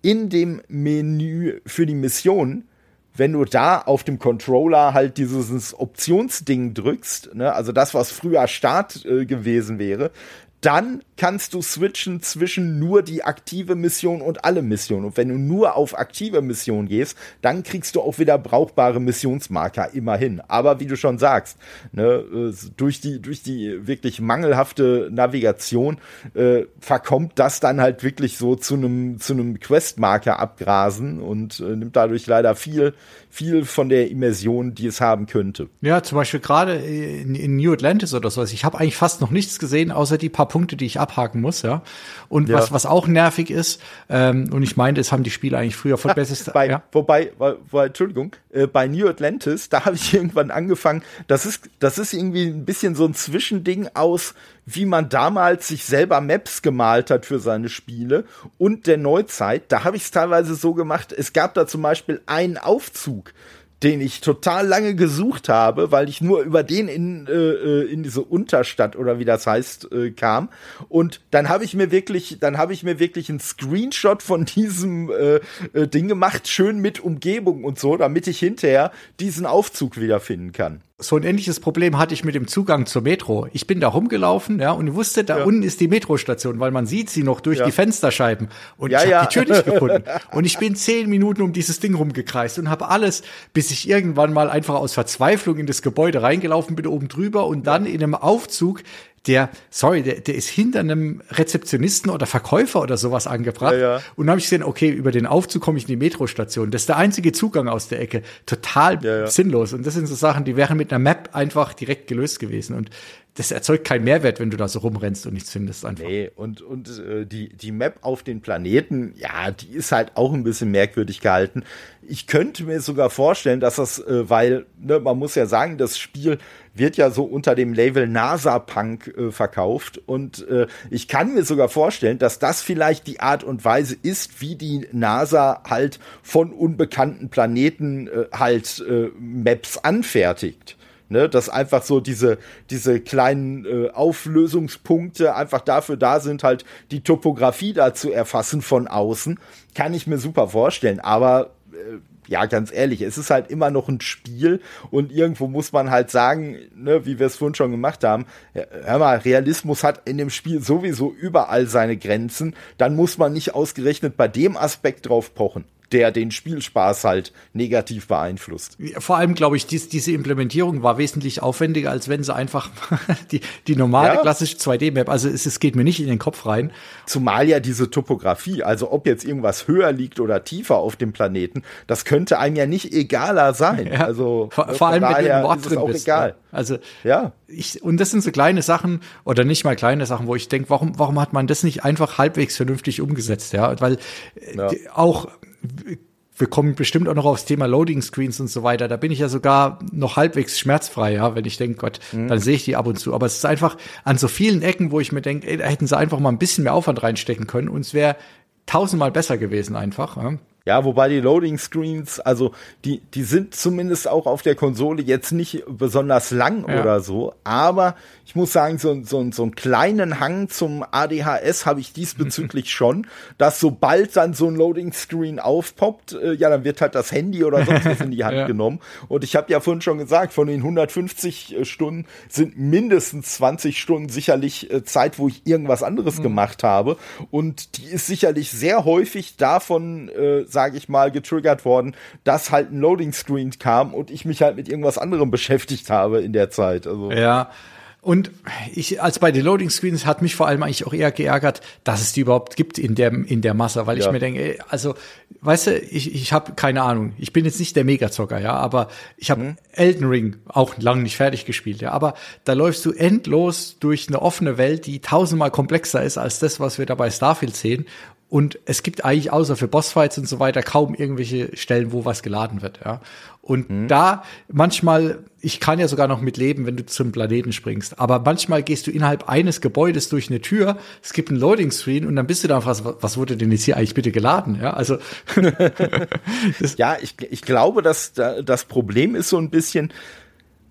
in dem Menü für die Mission wenn du da auf dem Controller halt dieses Optionsding drückst, ne, also das, was früher Start äh, gewesen wäre, dann kannst du switchen zwischen nur die aktive Mission und alle Missionen. Und wenn du nur auf aktive Mission gehst, dann kriegst du auch wieder brauchbare Missionsmarker immerhin. Aber wie du schon sagst, ne, äh, durch die durch die wirklich mangelhafte Navigation äh, verkommt das dann halt wirklich so zu einem zu einem Questmarker abgrasen und äh, nimmt dadurch leider viel viel von der Immersion, die es haben könnte.
Ja, zum Beispiel gerade in, in New Atlantis oder sowas. Ich habe eigentlich fast noch nichts gesehen, außer die paar Punkte, die ich abhaken muss, ja. Und ja. was was auch nervig ist, ähm, und ich meine, das haben die Spiele eigentlich früher von bestes.
bei, ja? Wobei, weil, weil, Entschuldigung, äh, bei New Atlantis, da habe ich irgendwann angefangen. Das ist das ist irgendwie ein bisschen so ein Zwischending aus wie man damals sich selber Maps gemalt hat für seine Spiele und der Neuzeit. Da habe ich es teilweise so gemacht, es gab da zum Beispiel einen Aufzug, den ich total lange gesucht habe, weil ich nur über den in, äh, äh, in diese Unterstadt oder wie das heißt äh, kam. Und dann habe ich mir wirklich, dann habe ich mir wirklich einen Screenshot von diesem äh, äh, Ding gemacht, schön mit Umgebung und so, damit ich hinterher diesen Aufzug wiederfinden kann
so ein ähnliches Problem hatte ich mit dem Zugang zur Metro. Ich bin da rumgelaufen, ja, und wusste, da ja. unten ist die Metrostation, weil man sieht sie noch durch ja. die Fensterscheiben. Und ja, ich habe die Tür nicht gefunden. Und ich bin zehn Minuten um dieses Ding rumgekreist und habe alles, bis ich irgendwann mal einfach aus Verzweiflung in das Gebäude reingelaufen bin, oben drüber und dann in einem Aufzug der, sorry, der, der ist hinter einem Rezeptionisten oder Verkäufer oder sowas angebracht. Ja, ja. Und dann habe ich gesehen, okay, über den Aufzug komme ich in die Metrostation. Das ist der einzige Zugang aus der Ecke. Total ja, sinnlos. Und das sind so Sachen, die wären mit einer Map einfach direkt gelöst gewesen. Und das erzeugt keinen Mehrwert, wenn du da so rumrennst und nichts findest einfach.
Nee, und, und äh, die, die Map auf den Planeten, ja, die ist halt auch ein bisschen merkwürdig gehalten. Ich könnte mir sogar vorstellen, dass das, äh, weil, ne, man muss ja sagen, das Spiel wird ja so unter dem Label NASA Punk äh, verkauft und äh, ich kann mir sogar vorstellen, dass das vielleicht die Art und Weise ist, wie die NASA halt von unbekannten Planeten äh, halt äh, Maps anfertigt. Ne, dass einfach so diese, diese kleinen äh, Auflösungspunkte einfach dafür da sind, halt die Topografie da zu erfassen von außen, kann ich mir super vorstellen. Aber äh, ja, ganz ehrlich, es ist halt immer noch ein Spiel und irgendwo muss man halt sagen, ne, wie wir es vorhin schon gemacht haben, hör mal, Realismus hat in dem Spiel sowieso überall seine Grenzen, dann muss man nicht ausgerechnet bei dem Aspekt drauf pochen der den Spielspaß halt negativ beeinflusst.
Vor allem glaube ich, dies, diese Implementierung war wesentlich aufwendiger, als wenn sie einfach die, die normale ja. klassische 2D-Map, also es, es geht mir nicht in den Kopf rein.
Zumal ja diese Topografie, also ob jetzt irgendwas höher liegt oder tiefer auf dem Planeten, das könnte einem ja nicht egaler sein. Ja. Also
vor, vor allem, wenn du im Ort drin bist. Egal. Ja. Also ja. Ich, und das sind so kleine Sachen oder nicht mal kleine Sachen, wo ich denke, warum, warum hat man das nicht einfach halbwegs vernünftig umgesetzt, ja? Weil ja. auch wir kommen bestimmt auch noch aufs Thema Loading Screens und so weiter. Da bin ich ja sogar noch halbwegs schmerzfrei, ja, wenn ich denke, Gott, mhm. dann sehe ich die ab und zu. Aber es ist einfach an so vielen Ecken, wo ich mir denke, ey, da hätten sie einfach mal ein bisschen mehr Aufwand reinstecken können und es wäre tausendmal besser gewesen einfach. Ja.
Ja, wobei die Loading Screens, also die, die sind zumindest auch auf der Konsole jetzt nicht besonders lang ja. oder so, aber ich muss sagen, so, so, so einen kleinen Hang zum ADHS habe ich diesbezüglich schon, dass sobald dann so ein Loading Screen aufpoppt, äh, ja, dann wird halt das Handy oder sonst was in die Hand ja. genommen. Und ich habe ja vorhin schon gesagt, von den 150 äh, Stunden sind mindestens 20 Stunden sicherlich äh, Zeit, wo ich irgendwas anderes mhm. gemacht habe. Und die ist sicherlich sehr häufig davon äh, sage ich mal, getriggert worden, dass halt ein Loading Screen kam und ich mich halt mit irgendwas anderem beschäftigt habe in der Zeit. Also.
Ja. Und ich, als bei den Loading Screens hat mich vor allem eigentlich auch eher geärgert, dass es die überhaupt gibt in der, in der Masse, weil ja. ich mir denke, also, weißt du, ich, ich habe keine Ahnung. Ich bin jetzt nicht der Megazocker, ja, aber ich habe mhm. Elden Ring auch lang nicht fertig gespielt, ja, aber da läufst du endlos durch eine offene Welt, die tausendmal komplexer ist als das, was wir da bei Starfield sehen. Und es gibt eigentlich außer für Bossfights und so weiter kaum irgendwelche Stellen, wo was geladen wird, ja. Und mhm. da manchmal, ich kann ja sogar noch mitleben, wenn du zum Planeten springst, aber manchmal gehst du innerhalb eines Gebäudes durch eine Tür, es gibt einen Loading Screen und dann bist du da was, was wurde denn jetzt hier eigentlich bitte geladen, ja? Also
ja, ich, ich glaube, dass das Problem ist so ein bisschen,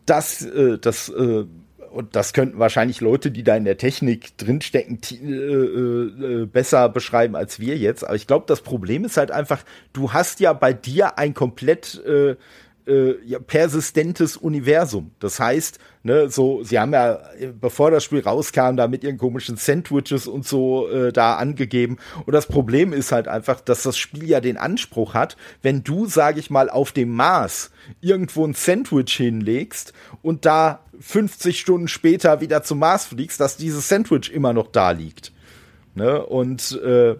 dass äh, das äh, und das könnten wahrscheinlich Leute, die da in der Technik drinstecken, äh, äh, besser beschreiben als wir jetzt. Aber ich glaube, das Problem ist halt einfach, du hast ja bei dir ein komplett äh, äh, persistentes Universum. Das heißt, ne, so, sie haben ja, bevor das Spiel rauskam, da mit ihren komischen Sandwiches und so äh, da angegeben. Und das Problem ist halt einfach, dass das Spiel ja den Anspruch hat, wenn du, sag ich mal, auf dem Mars irgendwo ein Sandwich hinlegst und da 50 Stunden später wieder zum Mars fliegst, dass dieses Sandwich immer noch da liegt. Ne? Und äh,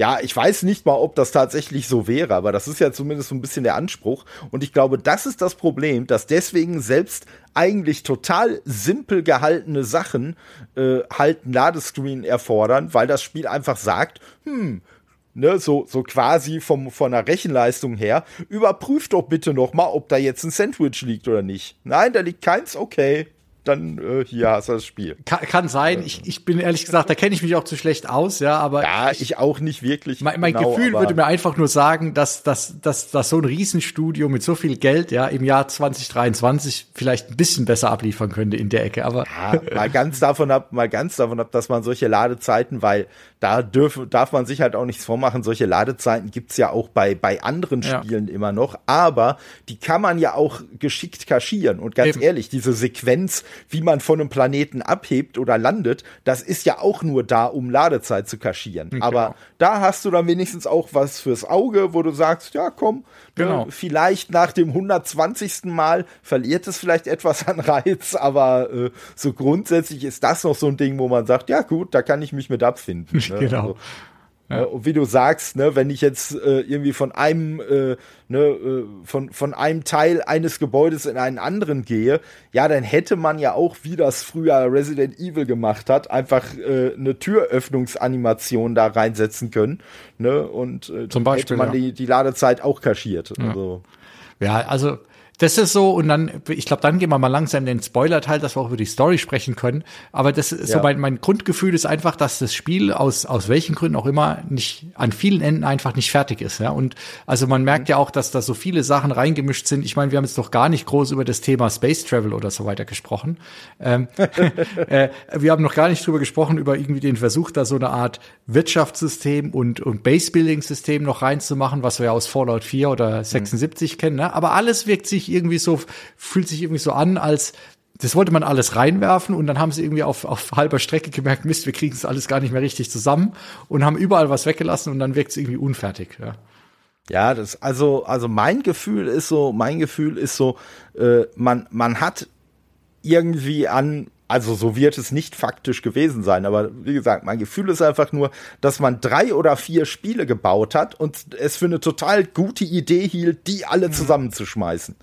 ja, ich weiß nicht mal, ob das tatsächlich so wäre, aber das ist ja zumindest so ein bisschen der Anspruch. Und ich glaube, das ist das Problem, dass deswegen selbst eigentlich total simpel gehaltene Sachen äh, halt ein Ladescreen erfordern, weil das Spiel einfach sagt, hm, ne, so, so quasi vom, von der Rechenleistung her, überprüft doch bitte noch mal, ob da jetzt ein Sandwich liegt oder nicht. Nein, da liegt keins, okay dann äh, hier hast du das Spiel.
Kann, kann sein. Ich, ich bin ehrlich gesagt, da kenne ich mich auch zu schlecht aus, ja, aber.
Ja, ich, ich auch nicht wirklich.
Mein, mein genau, Gefühl würde mir einfach nur sagen, dass, dass, dass, dass so ein Riesenstudio mit so viel Geld, ja, im Jahr 2023 vielleicht ein bisschen besser abliefern könnte in der Ecke, aber.
Ja, mal ganz davon ab, mal ganz davon ab, dass man solche Ladezeiten, weil da dürf, darf man sich halt auch nichts vormachen, solche Ladezeiten gibt's ja auch bei, bei anderen Spielen ja. immer noch, aber die kann man ja auch geschickt kaschieren und ganz Eben. ehrlich, diese Sequenz, wie man von einem Planeten abhebt oder landet, das ist ja auch nur da, um Ladezeit zu kaschieren. Genau. Aber da hast du dann wenigstens auch was fürs Auge, wo du sagst, ja komm, ne, genau. ne, vielleicht nach dem 120. Mal verliert es vielleicht etwas an Reiz, aber äh, so grundsätzlich ist das noch so ein Ding, wo man sagt, ja gut, da kann ich mich mit abfinden. Ne?
genau. Also,
ja. Und wie du sagst, ne, wenn ich jetzt äh, irgendwie von einem, äh, ne, äh, von, von einem Teil eines Gebäudes in einen anderen gehe, ja, dann hätte man ja auch, wie das früher Resident Evil gemacht hat, einfach äh, eine Türöffnungsanimation da reinsetzen können. Ne, und äh,
Zum Beispiel,
hätte man ja. die, die Ladezeit auch kaschiert.
Ja. Also. Ja, also das ist so, und dann, ich glaube, dann gehen wir mal langsam in den Spoiler-Teil, dass wir auch über die Story sprechen können. Aber das ist ja. so mein, mein Grundgefühl ist einfach, dass das Spiel aus, aus welchen Gründen auch immer nicht an vielen Enden einfach nicht fertig ist. Ja? Und also man merkt mhm. ja auch, dass da so viele Sachen reingemischt sind. Ich meine, wir haben jetzt doch gar nicht groß über das Thema Space Travel oder so weiter gesprochen. Ähm, äh, wir haben noch gar nicht drüber gesprochen, über irgendwie den Versuch, da so eine Art Wirtschaftssystem und, und Base-Building-System noch reinzumachen, was wir ja aus Fallout 4 oder 76 mhm. kennen. Ne? Aber alles wirkt sich irgendwie so, fühlt sich irgendwie so an, als das wollte man alles reinwerfen und dann haben sie irgendwie auf, auf halber Strecke gemerkt, Mist, wir kriegen es alles gar nicht mehr richtig zusammen und haben überall was weggelassen und dann wirkt es irgendwie unfertig. Ja.
Ja, das also also mein Gefühl ist so, mein Gefühl ist so, äh, man man hat irgendwie an also so wird es nicht faktisch gewesen sein, aber wie gesagt, mein Gefühl ist einfach nur, dass man drei oder vier Spiele gebaut hat und es für eine total gute Idee hielt, die alle mhm. zusammenzuschmeißen.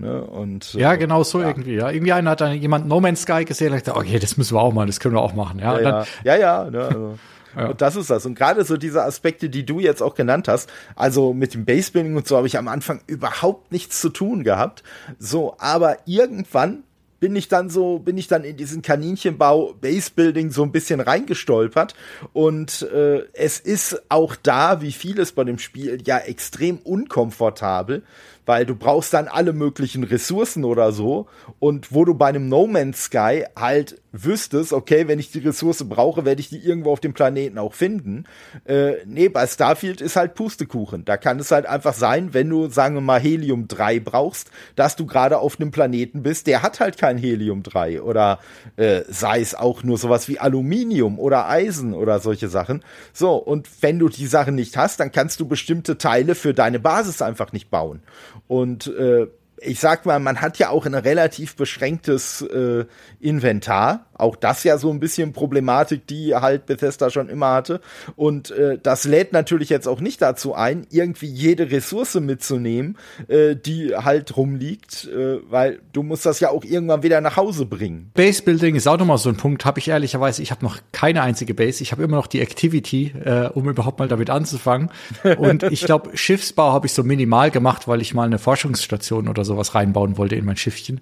Ne? Und,
ja, äh, genau so ja. irgendwie. Ja. Irgendwie einer hat dann jemand No Man's Sky gesehen und gesagt, okay, das müssen wir auch machen, das können wir auch machen. Ja,
ja, ja, ja, ja ne, also. Ja. Und das ist das. Und gerade so diese Aspekte, die du jetzt auch genannt hast, also mit dem Basebuilding und so habe ich am Anfang überhaupt nichts zu tun gehabt. So, aber irgendwann bin ich dann so, bin ich dann in diesen Kaninchenbau Basebuilding so ein bisschen reingestolpert. Und äh, es ist auch da, wie vieles bei dem Spiel, ja extrem unkomfortabel, weil du brauchst dann alle möglichen Ressourcen oder so. Und wo du bei einem No Man's Sky halt wüsstest, okay, wenn ich die Ressource brauche, werde ich die irgendwo auf dem Planeten auch finden. Äh, nee, bei Starfield ist halt Pustekuchen. Da kann es halt einfach sein, wenn du, sagen wir mal, Helium 3 brauchst, dass du gerade auf einem Planeten bist, der hat halt kein Helium 3 oder äh, sei es auch nur sowas wie Aluminium oder Eisen oder solche Sachen. So, und wenn du die Sachen nicht hast, dann kannst du bestimmte Teile für deine Basis einfach nicht bauen. Und äh, ich sag mal, man hat ja auch ein relativ beschränktes äh, Inventar. Auch das ja so ein bisschen Problematik, die halt Bethesda schon immer hatte. Und äh, das lädt natürlich jetzt auch nicht dazu ein, irgendwie jede Ressource mitzunehmen, äh, die halt rumliegt, äh, weil du musst das ja auch irgendwann wieder nach Hause bringen.
Base Building ist auch nochmal so ein Punkt, habe ich ehrlicherweise, ich habe noch keine einzige Base. Ich habe immer noch die Activity, äh, um überhaupt mal damit anzufangen. Und ich glaube, Schiffsbau habe ich so minimal gemacht, weil ich mal eine Forschungsstation oder sowas reinbauen wollte in mein Schiffchen.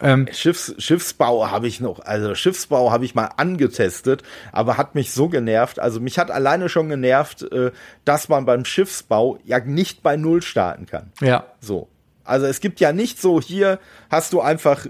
Ähm, Schiffs, Schiffsbau habe ich noch, also Schiffsbau habe ich mal angetestet, aber hat mich so genervt. Also mich hat alleine schon genervt, äh, dass man beim Schiffsbau ja nicht bei Null starten kann.
Ja.
So. Also es gibt ja nicht so, hier hast du einfach,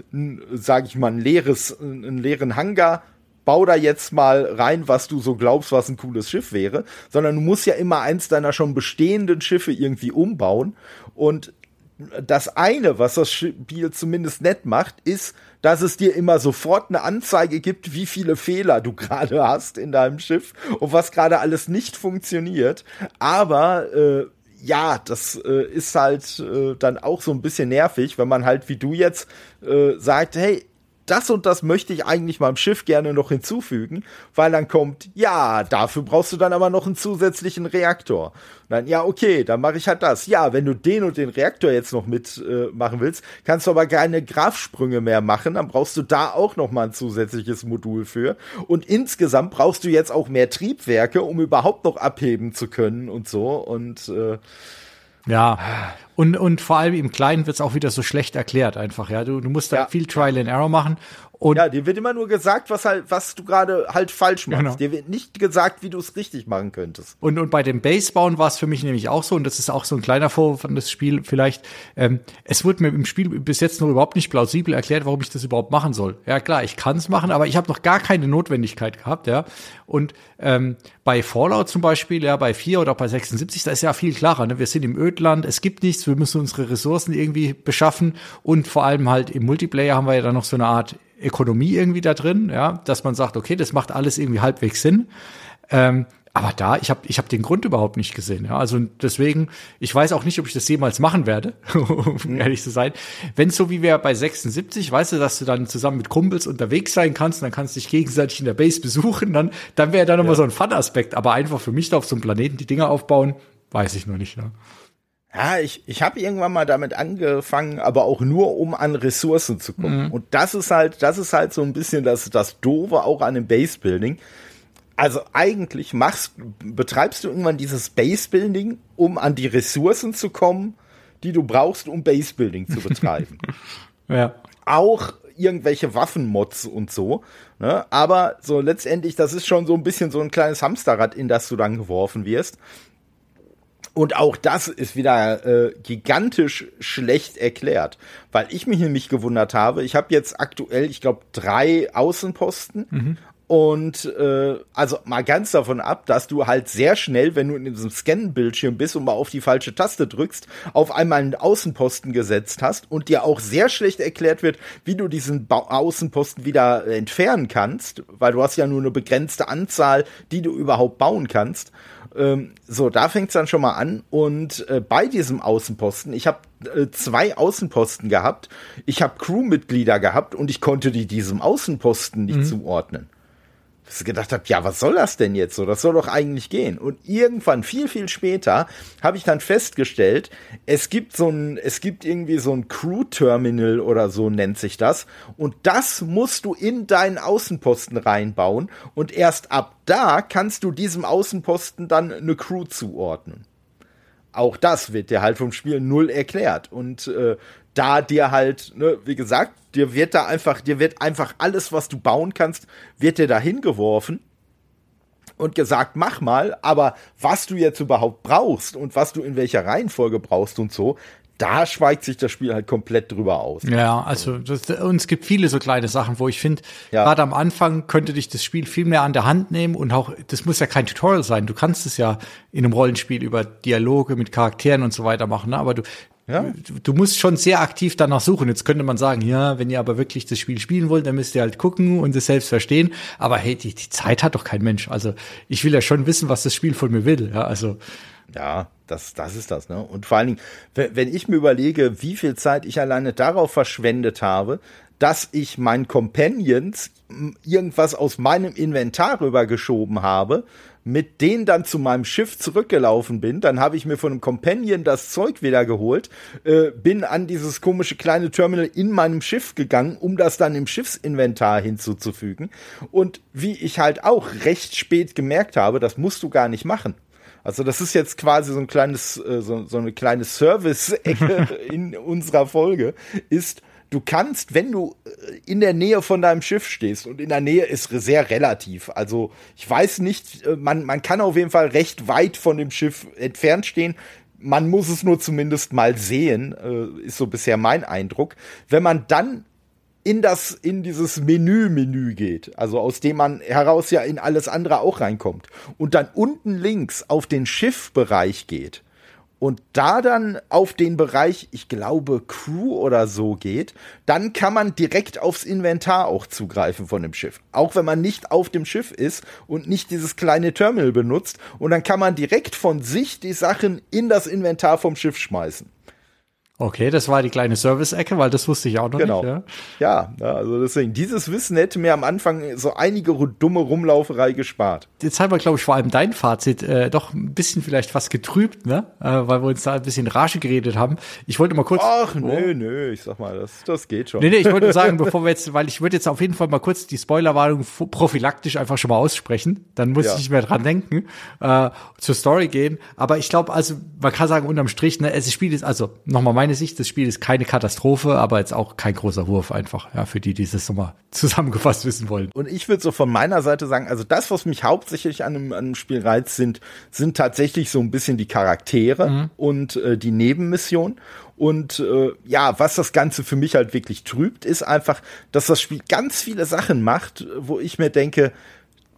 sage ich mal, ein leeres, einen leeren Hangar, bau da jetzt mal rein, was du so glaubst, was ein cooles Schiff wäre, sondern du musst ja immer eins deiner schon bestehenden Schiffe irgendwie umbauen. Und das eine, was das Spiel zumindest nett macht, ist, dass es dir immer sofort eine Anzeige gibt, wie viele Fehler du gerade hast in deinem Schiff und was gerade alles nicht funktioniert. Aber äh, ja, das äh, ist halt äh, dann auch so ein bisschen nervig, wenn man halt wie du jetzt äh, sagt, hey, das und das möchte ich eigentlich meinem Schiff gerne noch hinzufügen, weil dann kommt, ja, dafür brauchst du dann aber noch einen zusätzlichen Reaktor. Und dann, ja, okay, dann mache ich halt das. Ja, wenn du den und den Reaktor jetzt noch mitmachen äh, willst, kannst du aber keine Grafsprünge mehr machen, dann brauchst du da auch noch mal ein zusätzliches Modul für. Und insgesamt brauchst du jetzt auch mehr Triebwerke, um überhaupt noch abheben zu können und so. Und äh,
ja, und, und vor allem im Kleinen wird es auch wieder so schlecht erklärt einfach, ja. Du, du musst da ja. viel Trial and Error machen
und ja, dir wird immer nur gesagt, was halt, was du gerade halt falsch machst. Genau. Dir wird nicht gesagt, wie du es richtig machen könntest.
Und, und bei dem Basebauen war es für mich nämlich auch so, und das ist auch so ein kleiner Vorwurf an das Spiel vielleicht, ähm, es wurde mir im Spiel bis jetzt noch überhaupt nicht plausibel erklärt, warum ich das überhaupt machen soll. Ja klar, ich kann es machen, aber ich habe noch gar keine Notwendigkeit gehabt, ja. Und ähm, bei Fallout zum Beispiel, ja, bei 4 oder bei 76, da ist ja viel klarer, ne? Wir sind im Ödland, es gibt nichts, wir müssen unsere Ressourcen irgendwie beschaffen und vor allem halt im Multiplayer haben wir ja dann noch so eine Art Ökonomie irgendwie da drin, ja, dass man sagt, okay, das macht alles irgendwie halbwegs Sinn. Ähm, aber da, ich habe ich hab den Grund überhaupt nicht gesehen. Ja? Also deswegen, ich weiß auch nicht, ob ich das jemals machen werde, um mhm. ehrlich zu sein. Wenn so wie wir bei 76, weißt du, dass du dann zusammen mit Kumpels unterwegs sein kannst, dann kannst du dich gegenseitig in der Base besuchen, dann, dann wäre da nochmal ja. so ein Fun-Aspekt. Aber einfach für mich da auf so einem Planeten die Dinger aufbauen, weiß ich noch nicht. Ne?
Ja, ich, ich habe irgendwann mal damit angefangen, aber auch nur, um an Ressourcen zu kommen. Mhm. Und das ist halt, das ist halt so ein bisschen das, das Doofe auch an dem Base-Building. Also eigentlich machst, betreibst du irgendwann dieses Base-Building, um an die Ressourcen zu kommen, die du brauchst, um Base-Building zu betreiben.
ja.
Auch irgendwelche Waffenmods und so. Ne? Aber so letztendlich, das ist schon so ein bisschen so ein kleines Hamsterrad, in das du dann geworfen wirst. Und auch das ist wieder äh, gigantisch schlecht erklärt, weil ich mich nämlich gewundert habe. Ich habe jetzt aktuell, ich glaube, drei Außenposten. Mhm. Und äh, also mal ganz davon ab, dass du halt sehr schnell, wenn du in diesem Scan-Bildschirm bist und mal auf die falsche Taste drückst, auf einmal einen Außenposten gesetzt hast und dir auch sehr schlecht erklärt wird, wie du diesen ba Außenposten wieder entfernen kannst, weil du hast ja nur eine begrenzte Anzahl, die du überhaupt bauen kannst. Ähm, so, da fängt es dann schon mal an. Und äh, bei diesem Außenposten, ich habe äh, zwei Außenposten gehabt, ich habe Crewmitglieder gehabt und ich konnte die diesem Außenposten nicht mhm. zuordnen. Dass ich gedacht habe, ja, was soll das denn jetzt so? Das soll doch eigentlich gehen. Und irgendwann, viel, viel später, habe ich dann festgestellt, es gibt so ein, es gibt irgendwie so ein Crew-Terminal oder so nennt sich das. Und das musst du in deinen Außenposten reinbauen. Und erst ab da kannst du diesem Außenposten dann eine Crew zuordnen. Auch das wird dir halt vom Spiel null erklärt. Und äh, da dir halt, ne, wie gesagt, dir wird da einfach, dir wird einfach alles, was du bauen kannst, wird dir da hingeworfen und gesagt, mach mal, aber was du jetzt überhaupt brauchst und was du in welcher Reihenfolge brauchst und so, da schweigt sich das Spiel halt komplett drüber aus.
Ja, also das, und es gibt viele so kleine Sachen, wo ich finde, ja. gerade am Anfang könnte dich das Spiel viel mehr an der Hand nehmen und auch, das muss ja kein Tutorial sein. Du kannst es ja in einem Rollenspiel über Dialoge mit Charakteren und so weiter machen, ne? aber du, ja. Du, musst schon sehr aktiv danach suchen. Jetzt könnte man sagen, ja, wenn ihr aber wirklich das Spiel spielen wollt, dann müsst ihr halt gucken und es selbst verstehen. Aber hey, die, die Zeit hat doch kein Mensch. Also ich will ja schon wissen, was das Spiel von mir will. Ja, also.
Ja, das, das ist das, ne? Und vor allen Dingen, wenn ich mir überlege, wie viel Zeit ich alleine darauf verschwendet habe, dass ich meinen Companions irgendwas aus meinem Inventar rübergeschoben habe, mit denen dann zu meinem Schiff zurückgelaufen bin. Dann habe ich mir von einem Companion das Zeug wieder geholt, äh, bin an dieses komische kleine Terminal in meinem Schiff gegangen, um das dann im Schiffsinventar hinzuzufügen. Und wie ich halt auch recht spät gemerkt habe, das musst du gar nicht machen. Also das ist jetzt quasi so ein kleines, äh, so, so eine kleine Service-Ecke in unserer Folge, ist, du kannst, wenn du äh, in der Nähe von deinem Schiff stehst und in der Nähe ist sehr relativ. Also ich weiß nicht, äh, man, man kann auf jeden Fall recht weit von dem Schiff entfernt stehen. Man muss es nur zumindest mal sehen, äh, ist so bisher mein Eindruck. Wenn man dann in das, in dieses Menü-Menü geht, also aus dem man heraus ja in alles andere auch reinkommt und dann unten links auf den Schiffbereich geht, und da dann auf den Bereich, ich glaube, Crew oder so geht, dann kann man direkt aufs Inventar auch zugreifen von dem Schiff. Auch wenn man nicht auf dem Schiff ist und nicht dieses kleine Terminal benutzt. Und dann kann man direkt von sich die Sachen in das Inventar vom Schiff schmeißen.
Okay, das war die kleine Service-Ecke, weil das wusste ich auch noch
genau.
nicht.
Ja? ja, also deswegen, dieses Wissen hätte mir am Anfang so einige dumme Rumlauferei gespart.
Jetzt haben wir, glaube ich, vor allem dein Fazit äh, doch ein bisschen vielleicht was getrübt, ne? Äh, weil wir uns da ein bisschen Rage geredet haben. Ich wollte mal kurz.
Ach, oh. nö, nö, ich sag mal, das, das geht schon.
Nee, nee, ich wollte sagen, bevor wir jetzt, weil ich würde jetzt auf jeden Fall mal kurz die Spoilerwarnung prophylaktisch einfach schon mal aussprechen. Dann muss ja. ich nicht mehr dran denken, äh, zur Story gehen. Aber ich glaube, also, man kann sagen, unterm Strich, ne, es spielt jetzt, also nochmal mein meine Sicht des Spiels keine Katastrophe, aber jetzt auch kein großer Wurf einfach, ja, für die, die das nochmal zusammengefasst wissen wollen.
Und ich würde so von meiner Seite sagen, also das, was mich hauptsächlich an einem, an einem Spiel reizt, sind, sind tatsächlich so ein bisschen die Charaktere mhm. und äh, die Nebenmission. Und äh, ja, was das Ganze für mich halt wirklich trübt, ist einfach, dass das Spiel ganz viele Sachen macht, wo ich mir denke,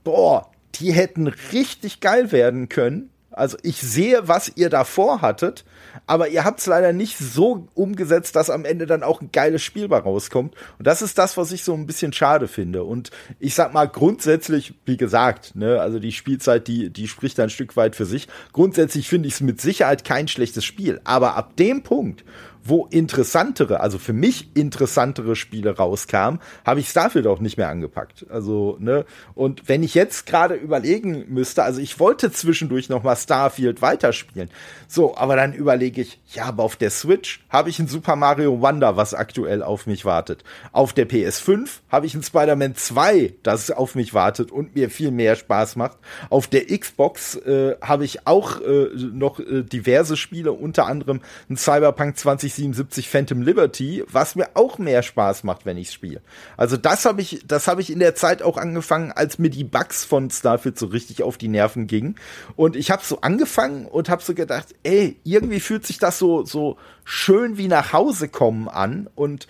boah, die hätten richtig geil werden können. Also ich sehe, was ihr davor hattet aber ihr habt es leider nicht so umgesetzt, dass am Ende dann auch ein geiles Spiel bei rauskommt. Und das ist das, was ich so ein bisschen schade finde. Und ich sag mal grundsätzlich, wie gesagt, ne, also die Spielzeit, die, die spricht ein Stück weit für sich. Grundsätzlich finde ich es mit Sicherheit kein schlechtes Spiel. Aber ab dem Punkt, wo interessantere, also für mich interessantere Spiele rauskamen, habe ich Starfield auch nicht mehr angepackt. Also, ne, und wenn ich jetzt gerade überlegen müsste, also ich wollte zwischendurch noch mal Starfield weiterspielen. So, aber dann überlege ich, ja, aber auf der Switch habe ich ein Super Mario Wonder, was aktuell auf mich wartet. Auf der PS5 habe ich ein Spider-Man 2, das auf mich wartet und mir viel mehr Spaß macht. Auf der Xbox äh, habe ich auch äh, noch äh, diverse Spiele, unter anderem ein Cyberpunk 20 77 Phantom Liberty, was mir auch mehr Spaß macht, wenn ich spiele. Also das habe ich, das habe ich in der Zeit auch angefangen, als mir die Bugs von Starfield so richtig auf die Nerven gingen. Und ich habe so angefangen und habe so gedacht, ey, irgendwie fühlt sich das so so schön wie nach Hause kommen an. Und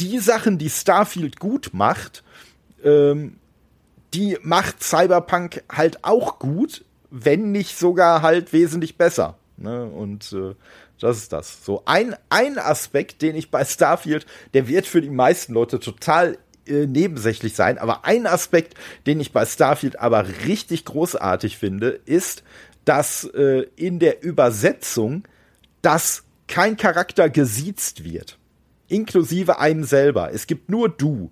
die Sachen, die Starfield gut macht, ähm, die macht Cyberpunk halt auch gut, wenn nicht sogar halt wesentlich besser. Ne? Und äh, das ist das. So ein, ein Aspekt, den ich bei Starfield, der wird für die meisten Leute total äh, nebensächlich sein, aber ein Aspekt, den ich bei Starfield aber richtig großartig finde, ist, dass äh, in der Übersetzung, dass kein Charakter gesiezt wird. Inklusive einem selber. Es gibt nur du.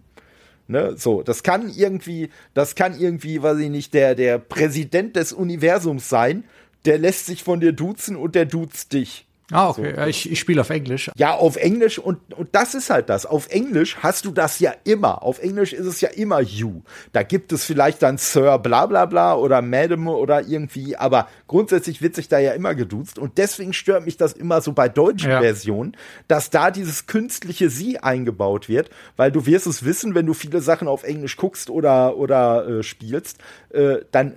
Ne, so, das kann irgendwie, das kann irgendwie, weiß ich nicht, der, der Präsident des Universums sein, der lässt sich von dir duzen und der duzt dich.
Ah, okay. So. Ich, ich spiele auf Englisch.
Ja, auf Englisch und, und das ist halt das. Auf Englisch hast du das ja immer. Auf Englisch ist es ja immer you. Da gibt es vielleicht dann Sir bla bla bla oder Madam oder irgendwie, aber grundsätzlich wird sich da ja immer geduzt und deswegen stört mich das immer so bei deutschen ja. Versionen, dass da dieses künstliche Sie eingebaut wird, weil du wirst es wissen, wenn du viele Sachen auf Englisch guckst oder, oder äh, spielst, äh, dann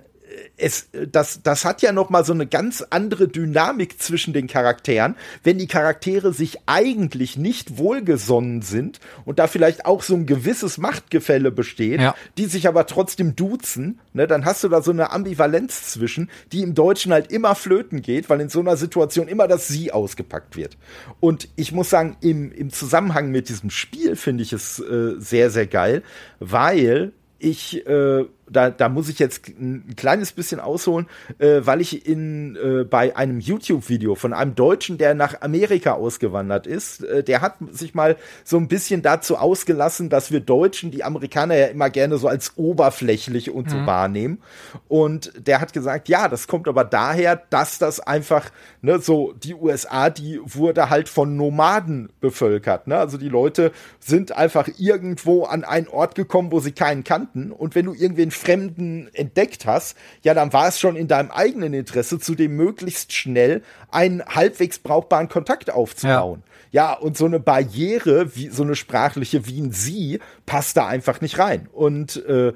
es, das, das hat ja noch mal so eine ganz andere Dynamik zwischen den Charakteren, wenn die Charaktere sich eigentlich nicht wohlgesonnen sind und da vielleicht auch so ein gewisses Machtgefälle besteht, ja. die sich aber trotzdem duzen, ne, dann hast du da so eine Ambivalenz zwischen, die im Deutschen halt immer flöten geht, weil in so einer Situation immer das Sie ausgepackt wird. Und ich muss sagen, im, im Zusammenhang mit diesem Spiel finde ich es äh, sehr, sehr geil, weil ich äh, da, da muss ich jetzt ein kleines bisschen ausholen, äh, weil ich in äh, bei einem YouTube-Video von einem Deutschen, der nach Amerika ausgewandert ist, äh, der hat sich mal so ein bisschen dazu ausgelassen, dass wir Deutschen die Amerikaner ja immer gerne so als oberflächlich und so mhm. wahrnehmen. Und der hat gesagt, ja, das kommt aber daher, dass das einfach, ne, so die USA, die wurde halt von Nomaden bevölkert. Ne? Also die Leute sind einfach irgendwo an einen Ort gekommen, wo sie keinen kannten. Und wenn du irgendwen Fremden entdeckt hast, ja, dann war es schon in deinem eigenen Interesse, zu dem möglichst schnell einen halbwegs brauchbaren Kontakt aufzubauen. Ja. ja, und so eine Barriere, wie so eine sprachliche wie ein Sie, passt da einfach nicht rein. Und äh,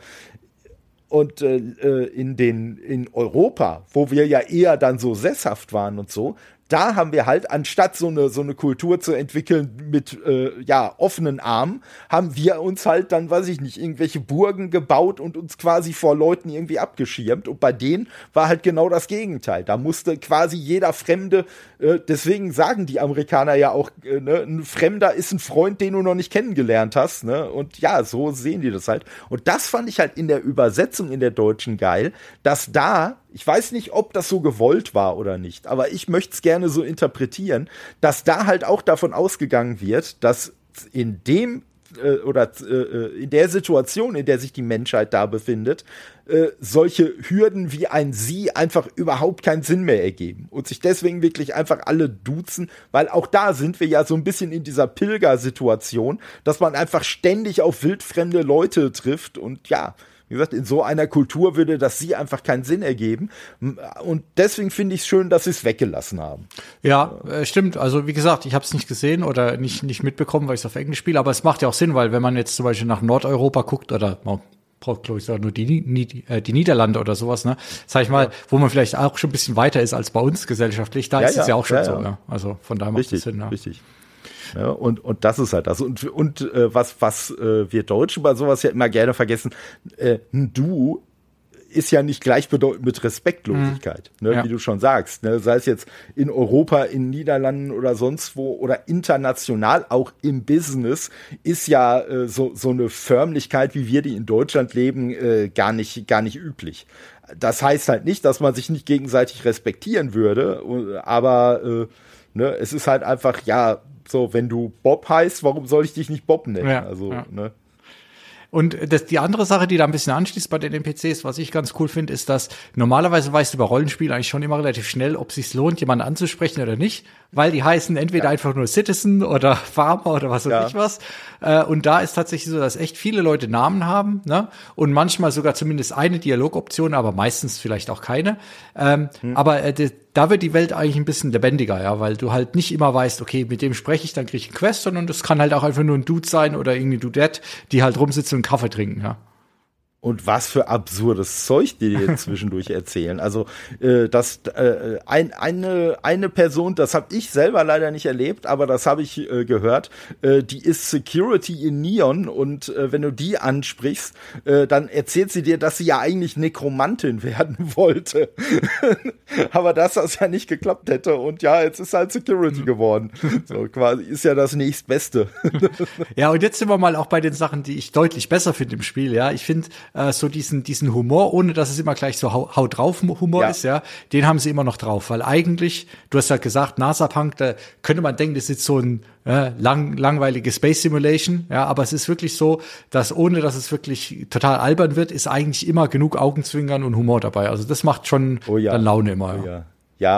und äh, äh in den in Europa, wo wir ja eher dann so sesshaft waren und so, da haben wir halt, anstatt so eine, so eine Kultur zu entwickeln mit äh, ja, offenen Armen, haben wir uns halt dann, weiß ich nicht, irgendwelche Burgen gebaut und uns quasi vor Leuten irgendwie abgeschirmt. Und bei denen war halt genau das Gegenteil. Da musste quasi jeder Fremde, äh, deswegen sagen die Amerikaner ja auch, äh, ne, ein Fremder ist ein Freund, den du noch nicht kennengelernt hast. Ne? Und ja, so sehen die das halt. Und das fand ich halt in der Übersetzung in der Deutschen geil, dass da ich weiß nicht, ob das so gewollt war oder nicht, aber ich möchte es gerne so interpretieren, dass da halt auch davon ausgegangen wird, dass in dem äh, oder äh, in der Situation, in der sich die Menschheit da befindet, äh, solche Hürden wie ein Sie einfach überhaupt keinen Sinn mehr ergeben und sich deswegen wirklich einfach alle duzen, weil auch da sind wir ja so ein bisschen in dieser Pilgersituation, dass man einfach ständig auf wildfremde Leute trifft und ja, wie gesagt, in so einer Kultur würde das sie einfach keinen Sinn ergeben. Und deswegen finde ich es schön, dass sie es weggelassen haben.
Ja, äh, stimmt. Also wie gesagt, ich habe es nicht gesehen oder nicht, nicht mitbekommen, weil ich es auf Englisch spiele. Aber es macht ja auch Sinn, weil wenn man jetzt zum Beispiel nach Nordeuropa guckt oder braucht, glaube ich, nur die, die, äh, die Niederlande oder sowas, ne? Sag ich mal, ja. wo man vielleicht auch schon ein bisschen weiter ist als bei uns gesellschaftlich, da ja, ist ja. es ja auch schon so. Ja. Also von daher macht es Sinn. Ja.
Richtig. Ja, und, und das ist halt das. Und, und äh, was, was äh, wir Deutschen bei sowas ja immer gerne vergessen, äh, ein Du ist ja nicht gleichbedeutend mit Respektlosigkeit, mhm. ne, ja. wie du schon sagst. Ne, sei es jetzt in Europa, in Niederlanden oder sonst wo oder international, auch im Business, ist ja äh, so, so eine Förmlichkeit, wie wir die in Deutschland leben, äh, gar, nicht, gar nicht üblich. Das heißt halt nicht, dass man sich nicht gegenseitig respektieren würde, aber äh, ne, es ist halt einfach, ja, so, wenn du Bob heißt, warum soll ich dich nicht Bob nennen? Ja, also, ja. ne?
Und das, die andere Sache, die da ein bisschen anschließt bei den NPCs, was ich ganz cool finde, ist, dass normalerweise weißt du bei Rollenspielen eigentlich schon immer relativ schnell, ob es sich lohnt, jemanden anzusprechen oder nicht, weil die heißen entweder ja. einfach nur Citizen oder Farmer oder was weiß ja. ich was. Äh, und da ist tatsächlich so, dass echt viele Leute Namen haben, ne? Und manchmal sogar zumindest eine Dialogoption, aber meistens vielleicht auch keine. Ähm, hm. Aber äh, da wird die Welt eigentlich ein bisschen lebendiger, ja, weil du halt nicht immer weißt, okay, mit dem spreche ich, dann kriege ich einen Quest, sondern das kann halt auch einfach nur ein Dude sein oder irgendwie Dudette, die halt rumsitzen und Kaffee trinken, ja
und was für absurdes Zeug die dir zwischendurch erzählen. Also äh, das äh, ein, eine eine Person, das habe ich selber leider nicht erlebt, aber das habe ich äh, gehört. Äh, die ist Security in Neon und äh, wenn du die ansprichst, äh, dann erzählt sie dir, dass sie ja eigentlich Nekromantin werden wollte, aber dass das ja nicht geklappt hätte und ja, jetzt ist halt Security geworden. So quasi ist ja das nächstbeste.
ja und jetzt sind wir mal auch bei den Sachen, die ich deutlich besser finde im Spiel. Ja, ich finde äh, so diesen, diesen Humor, ohne dass es immer gleich so hau, hau drauf Humor ja. ist, ja, den haben sie immer noch drauf, weil eigentlich, du hast ja gesagt, NASA-Punk, da könnte man denken, das ist so ein äh, lang, langweilige Space Simulation, ja, aber es ist wirklich so, dass ohne, dass es wirklich total albern wird, ist eigentlich immer genug Augenzwinkern und Humor dabei. Also das macht schon
oh ja.
dann Laune immer.
Oh ja. Ja,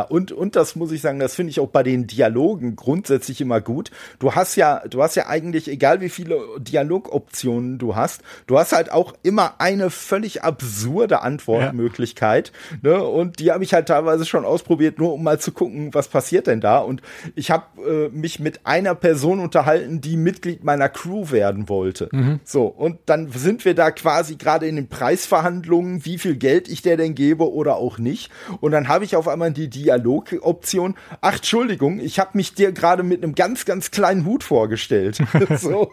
und, und das muss ich sagen, das finde ich auch bei den Dialogen grundsätzlich immer gut. Du hast ja, du hast ja eigentlich, egal wie viele Dialogoptionen du hast, du hast halt auch immer eine völlig absurde Antwortmöglichkeit. Ja. Ne? Und die habe ich halt teilweise schon ausprobiert, nur um mal zu gucken, was passiert denn da. Und ich habe äh, mich mit einer Person unterhalten, die Mitglied meiner Crew werden wollte. Mhm. So, und dann sind wir da quasi gerade in den Preisverhandlungen, wie viel Geld ich der denn gebe oder auch nicht. Und dann habe ich auf einmal die Dialogoption. Ach, Entschuldigung, ich habe mich dir gerade mit einem ganz, ganz kleinen Hut vorgestellt. so.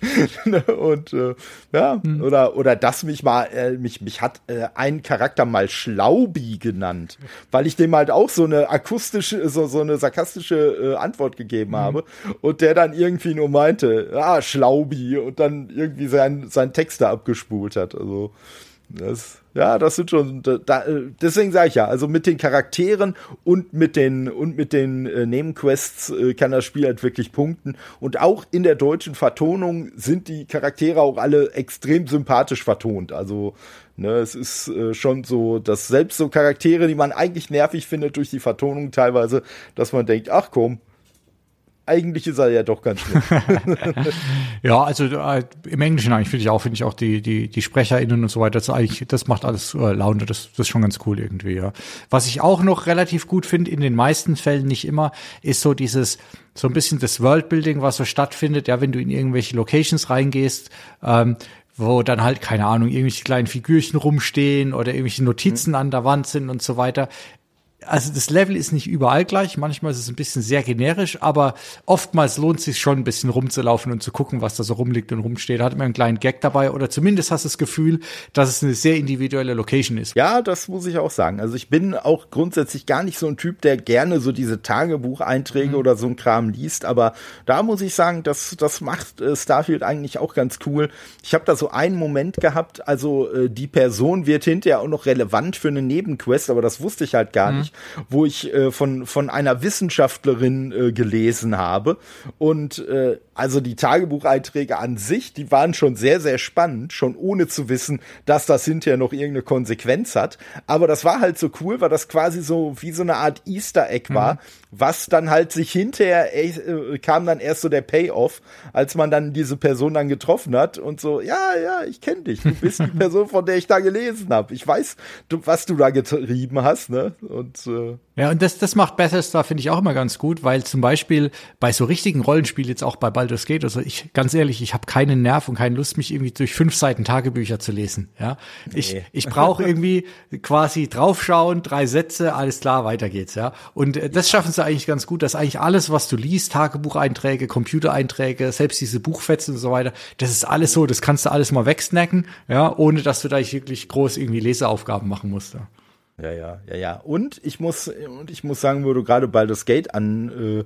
und äh, ja, hm. oder, oder das mich mal, äh, mich, mich hat äh, ein Charakter mal Schlaubi genannt, weil ich dem halt auch so eine akustische, so, so eine sarkastische äh, Antwort gegeben hm. habe und der dann irgendwie nur meinte, ah, Schlaubi und dann irgendwie sein, sein Text da abgespult hat. Also das, ja, das sind schon, da, deswegen sage ich ja, also mit den Charakteren und mit den und mit den äh, Nebenquests äh, kann das Spiel halt wirklich punkten. Und auch in der deutschen Vertonung sind die Charaktere auch alle extrem sympathisch vertont. Also ne, es ist äh, schon so, dass selbst so Charaktere, die man eigentlich nervig findet durch die Vertonung teilweise, dass man denkt, ach komm, eigentlich ist er ja doch ganz schön.
ja, also äh, im Englischen eigentlich finde ich auch, finde ich auch die, die, die SprecherInnen und so weiter, das eigentlich, das macht alles äh, Laune, das, das ist schon ganz cool irgendwie, ja. Was ich auch noch relativ gut finde, in den meisten Fällen nicht immer, ist so dieses, so ein bisschen das Worldbuilding, was so stattfindet, ja, wenn du in irgendwelche Locations reingehst, ähm, wo dann halt, keine Ahnung, irgendwelche kleinen Figürchen rumstehen oder irgendwelche Notizen mhm. an der Wand sind und so weiter also das Level ist nicht überall gleich, manchmal ist es ein bisschen sehr generisch, aber oftmals lohnt es sich schon ein bisschen rumzulaufen und zu gucken, was da so rumliegt und rumsteht. Hat man einen kleinen Gag dabei oder zumindest hast du das Gefühl, dass es eine sehr individuelle Location ist.
Ja, das muss ich auch sagen. Also ich bin auch grundsätzlich gar nicht so ein Typ, der gerne so diese Tagebucheinträge mhm. oder so ein Kram liest, aber da muss ich sagen, das, das macht äh, Starfield eigentlich auch ganz cool. Ich habe da so einen Moment gehabt, also äh, die Person wird hinterher auch noch relevant für eine Nebenquest, aber das wusste ich halt gar mhm. nicht wo ich äh, von, von einer Wissenschaftlerin äh, gelesen habe. Und äh, also die Tagebucheinträge an sich, die waren schon sehr, sehr spannend, schon ohne zu wissen, dass das hinterher noch irgendeine Konsequenz hat. Aber das war halt so cool, weil das quasi so wie so eine Art Easter Egg war, mhm. was dann halt sich hinterher äh, kam dann erst so der Payoff, als man dann diese Person dann getroffen hat und so, ja, ja, ich kenne dich, du bist die Person, von der ich da gelesen habe. Ich weiß, du, was du da getrieben hast, ne? Und äh,
ja, und das, das macht Bethesda, finde ich auch immer ganz gut, weil zum Beispiel bei so richtigen Rollenspielen, jetzt auch bei Baldur's Gate, also ich, ganz ehrlich, ich habe keinen Nerv und keine Lust, mich irgendwie durch fünf Seiten Tagebücher zu lesen. Ja, ich, nee. ich brauche irgendwie quasi draufschauen, drei Sätze, alles klar, weiter geht's. Ja, und äh, das schaffen sie eigentlich ganz gut, dass eigentlich alles, was du liest, Tagebucheinträge, Computereinträge, selbst diese Buchfetzen und so weiter, das ist alles so, das kannst du alles mal wegsnacken, ja, ohne dass du da wirklich groß irgendwie Leseaufgaben machen musst. Ja.
Ja, ja, ja, ja. Und ich muss, und ich muss sagen, wo du gerade Baldur's Gate an,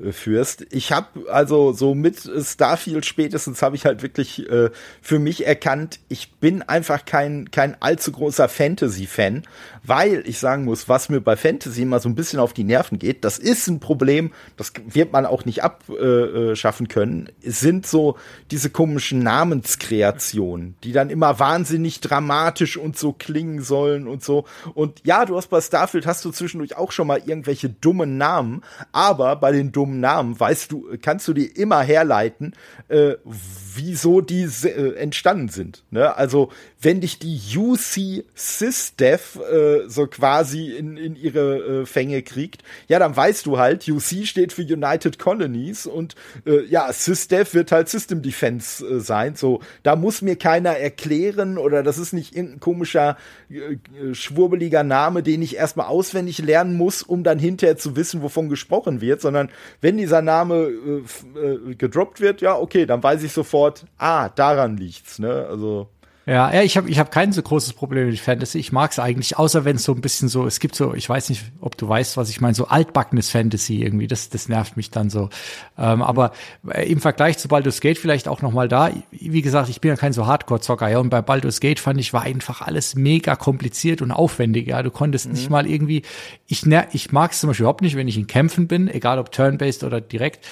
äh, äh. Ich habe also so mit Starfield spätestens habe ich halt wirklich äh, für mich erkannt, ich bin einfach kein kein allzu großer Fantasy Fan, weil ich sagen muss, was mir bei Fantasy immer so ein bisschen auf die Nerven geht, das ist ein Problem, das wird man auch nicht abschaffen äh, können, sind so diese komischen Namenskreationen, die dann immer wahnsinnig dramatisch und so klingen sollen und so. Und ja, du hast bei Starfield hast du zwischendurch auch schon mal irgendwelche dummen Namen, aber bei den dummen dummen Namen, weißt du, kannst du dir immer herleiten, äh, wieso die äh, entstanden sind. Ne? Also wenn dich die UC SysDev äh, so quasi in, in ihre äh, Fänge kriegt, ja, dann weißt du halt, UC steht für United Colonies und äh, ja, SysDev wird halt System Defense äh, sein. So, da muss mir keiner erklären oder das ist nicht irgendein komischer, äh, schwurbeliger Name, den ich erstmal auswendig lernen muss, um dann hinterher zu wissen, wovon gesprochen wird, sondern wenn dieser Name äh, äh, gedroppt wird, ja, okay, dann weiß ich sofort, ah, daran liegt's, ne? Also.
Ja, ja ich habe ich hab kein so großes Problem mit Fantasy. Ich mag es eigentlich, außer wenn es so ein bisschen so, es gibt so, ich weiß nicht, ob du weißt, was ich meine, so altbackenes Fantasy irgendwie, das, das nervt mich dann so. Ähm, aber äh, im Vergleich zu Baldur's Gate vielleicht auch nochmal da, wie gesagt, ich bin ja kein so Hardcore-Zocker, ja, und bei Baldur's Gate fand ich, war einfach alles mega kompliziert und aufwendig, ja. Du konntest mhm. nicht mal irgendwie, ich, ich mag es zum Beispiel überhaupt nicht, wenn ich in Kämpfen bin, egal ob turn-based oder direkt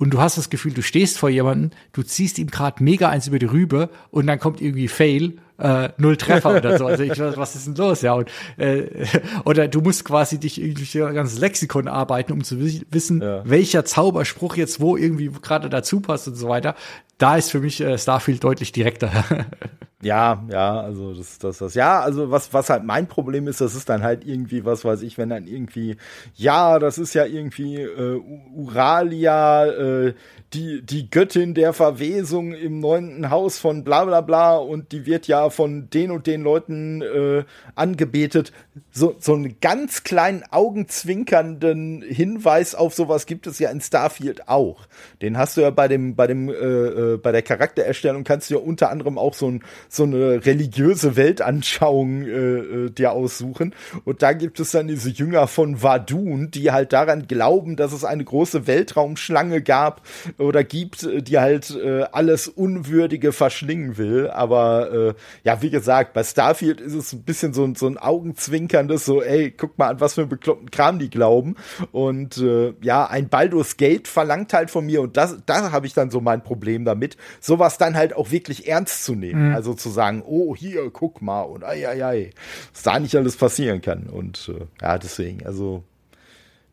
und du hast das Gefühl, du stehst vor jemandem, du ziehst ihm gerade mega eins über die Rübe und dann kommt irgendwie Fail, äh, null Treffer oder so. Also ich was ist denn los? Ja, und, äh, oder du musst quasi dich irgendwie ein ganzes Lexikon arbeiten, um zu wissen, ja. welcher Zauberspruch jetzt wo irgendwie gerade dazu passt und so weiter. Da ist für mich äh, Starfield deutlich direkter.
Ja, ja, also das, das, das, ja, also was, was halt mein Problem ist, das ist dann halt irgendwie, was weiß ich, wenn dann irgendwie, ja, das ist ja irgendwie äh, Uralia, äh, die, die Göttin der Verwesung im neunten Haus von bla bla bla und die wird ja von den und den Leuten äh, angebetet. So, so einen ganz kleinen augenzwinkernden Hinweis auf sowas gibt es ja in Starfield auch. Den hast du ja bei dem, bei dem, äh, äh, bei der Charaktererstellung kannst du ja unter anderem auch so, ein, so eine religiöse Weltanschauung äh, äh, dir aussuchen. Und da gibt es dann diese Jünger von Vadun, die halt daran glauben, dass es eine große Weltraumschlange gab, oder gibt, äh, die halt äh, alles Unwürdige verschlingen will. Aber äh, ja, wie gesagt, bei Starfield ist es ein bisschen so, so ein augenzwinkerndes, so, ey, guck mal an, was für einen bekloppten Kram die glauben. Und äh, ja, ein Baldur's Gate verlangt halt von mir, und das, da habe ich dann so mein Problem damit, sowas dann halt auch wirklich ernst zu nehmen. Mhm. Also zu sagen, oh, hier, guck mal, und ei, ei, ei, was da nicht alles passieren kann. Und äh, ja, deswegen, also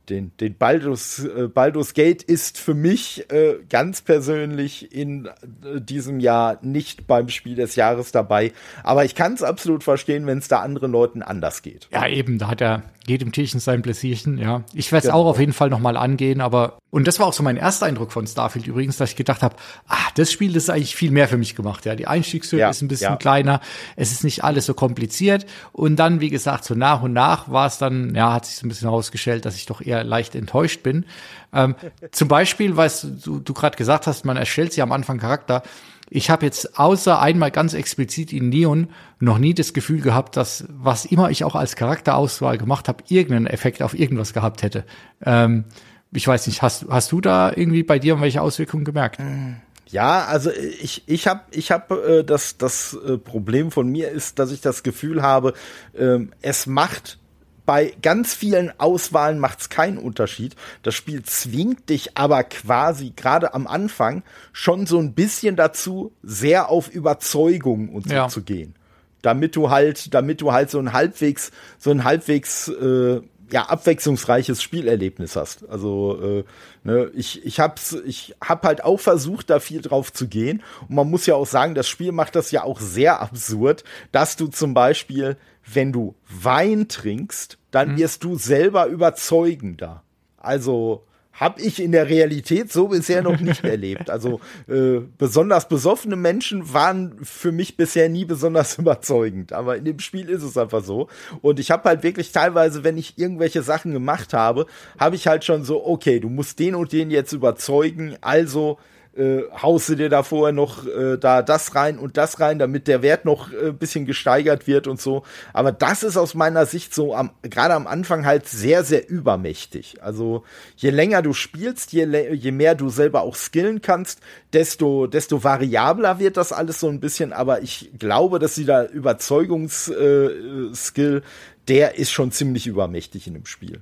den, den Baldur's, äh, Baldur's Gate ist für mich äh, ganz persönlich in äh, diesem Jahr nicht beim Spiel des Jahres dabei. Aber ich kann es absolut verstehen, wenn es da anderen Leuten anders geht.
Ja, eben, da hat er geht im Tierchen sein Bläsierchen, ja. Ich werde es genau. auch auf jeden Fall nochmal angehen, aber und das war auch so mein erster Eindruck von Starfield übrigens, dass ich gedacht habe, ah, das Spiel das ist eigentlich viel mehr für mich gemacht, ja. Die Einstiegshürde ja, ist ein bisschen ja. kleiner, es ist nicht alles so kompliziert und dann, wie gesagt, so nach und nach war es dann, ja, hat sich so ein bisschen herausgestellt, dass ich doch eher leicht enttäuscht bin. Ähm, zum Beispiel, weil du, du gerade gesagt hast, man erstellt sich am Anfang Charakter. Ich habe jetzt außer einmal ganz explizit in Neon noch nie das Gefühl gehabt, dass was immer ich auch als Charakterauswahl gemacht habe, irgendeinen Effekt auf irgendwas gehabt hätte. Ähm, ich weiß nicht, hast, hast du da irgendwie bei dir welche Auswirkungen gemerkt?
Ja, also ich ich habe ich hab, äh, das das äh, Problem von mir ist, dass ich das Gefühl habe, äh, es macht bei ganz vielen Auswahlen macht es keinen Unterschied. Das Spiel zwingt dich aber quasi gerade am Anfang schon so ein bisschen dazu, sehr auf Überzeugung und so ja. zu gehen. Damit du halt, damit du halt so ein halbwegs, so ein halbwegs äh, ja abwechslungsreiches Spielerlebnis hast. Also äh, ne, ich ich hab's ich hab halt auch versucht da viel drauf zu gehen und man muss ja auch sagen, das Spiel macht das ja auch sehr absurd, dass du zum Beispiel wenn du Wein trinkst, dann mhm. wirst du selber überzeugender. Also habe ich in der Realität so bisher noch nicht erlebt. Also äh, besonders besoffene Menschen waren für mich bisher nie besonders überzeugend. Aber in dem Spiel ist es einfach so. Und ich habe halt wirklich teilweise, wenn ich irgendwelche Sachen gemacht habe, habe ich halt schon so, okay, du musst den und den jetzt überzeugen. Also äh, haust du dir da vorher noch äh, da das rein und das rein, damit der Wert noch äh, bisschen gesteigert wird und so. Aber das ist aus meiner Sicht so am, gerade am Anfang halt sehr, sehr übermächtig. Also je länger du spielst, je, je mehr du selber auch skillen kannst, desto, desto variabler wird das alles so ein bisschen. Aber ich glaube, dass sie da Überzeugungsskill, äh, der ist schon ziemlich übermächtig in dem Spiel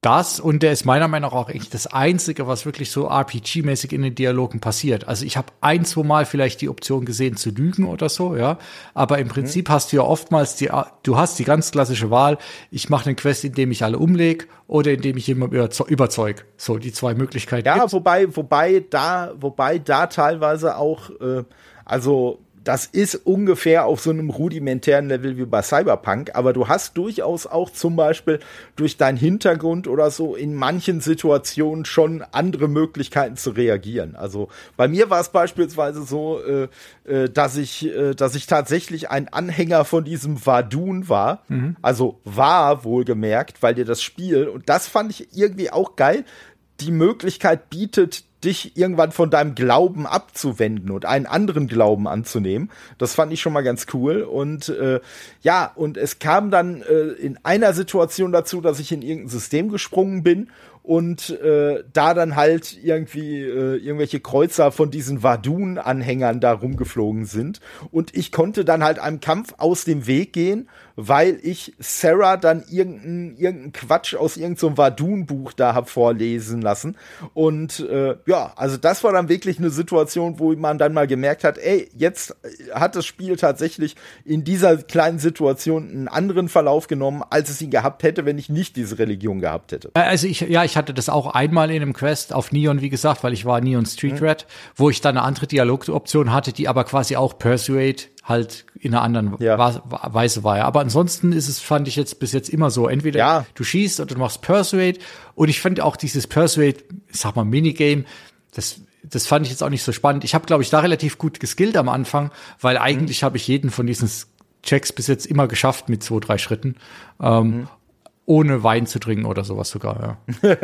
das und der ist meiner Meinung nach auch echt das Einzige, was wirklich so RPG-mäßig in den Dialogen passiert. Also ich habe ein, zwei Mal vielleicht die Option gesehen zu lügen oder so, ja. Aber im Prinzip mhm. hast du ja oftmals die, du hast die ganz klassische Wahl, ich mache eine Quest, indem ich alle umlege oder indem ich jemanden überzeug. So, die zwei Möglichkeiten.
Ja, gibt's. wobei, wobei da, wobei da teilweise auch, äh, also das ist ungefähr auf so einem rudimentären Level wie bei Cyberpunk, aber du hast durchaus auch zum Beispiel durch deinen Hintergrund oder so in manchen Situationen schon andere Möglichkeiten zu reagieren. Also bei mir war es beispielsweise so, äh, äh, dass ich, äh, dass ich tatsächlich ein Anhänger von diesem Vadun war, mhm. also war wohlgemerkt, weil dir das Spiel und das fand ich irgendwie auch geil, die Möglichkeit bietet, dich irgendwann von deinem Glauben abzuwenden und einen anderen Glauben anzunehmen. Das fand ich schon mal ganz cool. Und äh, ja, und es kam dann äh, in einer Situation dazu, dass ich in irgendein System gesprungen bin und äh, da dann halt irgendwie äh, irgendwelche Kreuzer von diesen Vadun-Anhängern da rumgeflogen sind. Und ich konnte dann halt einem Kampf aus dem Weg gehen weil ich Sarah dann irgendeinen irgendein Quatsch aus irgendeinem so Vadun-Buch da hab vorlesen lassen. Und äh, ja, also das war dann wirklich eine Situation, wo man dann mal gemerkt hat, ey, jetzt hat das Spiel tatsächlich in dieser kleinen Situation einen anderen Verlauf genommen, als es ihn gehabt hätte, wenn ich nicht diese Religion gehabt hätte.
Äh, also ich, ja, ich hatte das auch einmal in einem Quest auf Neon, wie gesagt, weil ich war Neon Street mhm. Red, wo ich dann eine andere Dialogoption hatte, die aber quasi auch Persuade halt in einer anderen ja. Weise war. Aber ansonsten ist es, fand ich jetzt bis jetzt immer so. Entweder ja. du schießt oder du machst Persuade. Und ich fand auch dieses Persuade, sag mal, Minigame, das, das fand ich jetzt auch nicht so spannend. Ich habe, glaube ich, da relativ gut geskillt am Anfang, weil eigentlich mhm. habe ich jeden von diesen Checks bis jetzt immer geschafft mit zwei, drei Schritten. Ähm, mhm ohne Wein zu trinken oder sowas sogar,
ja.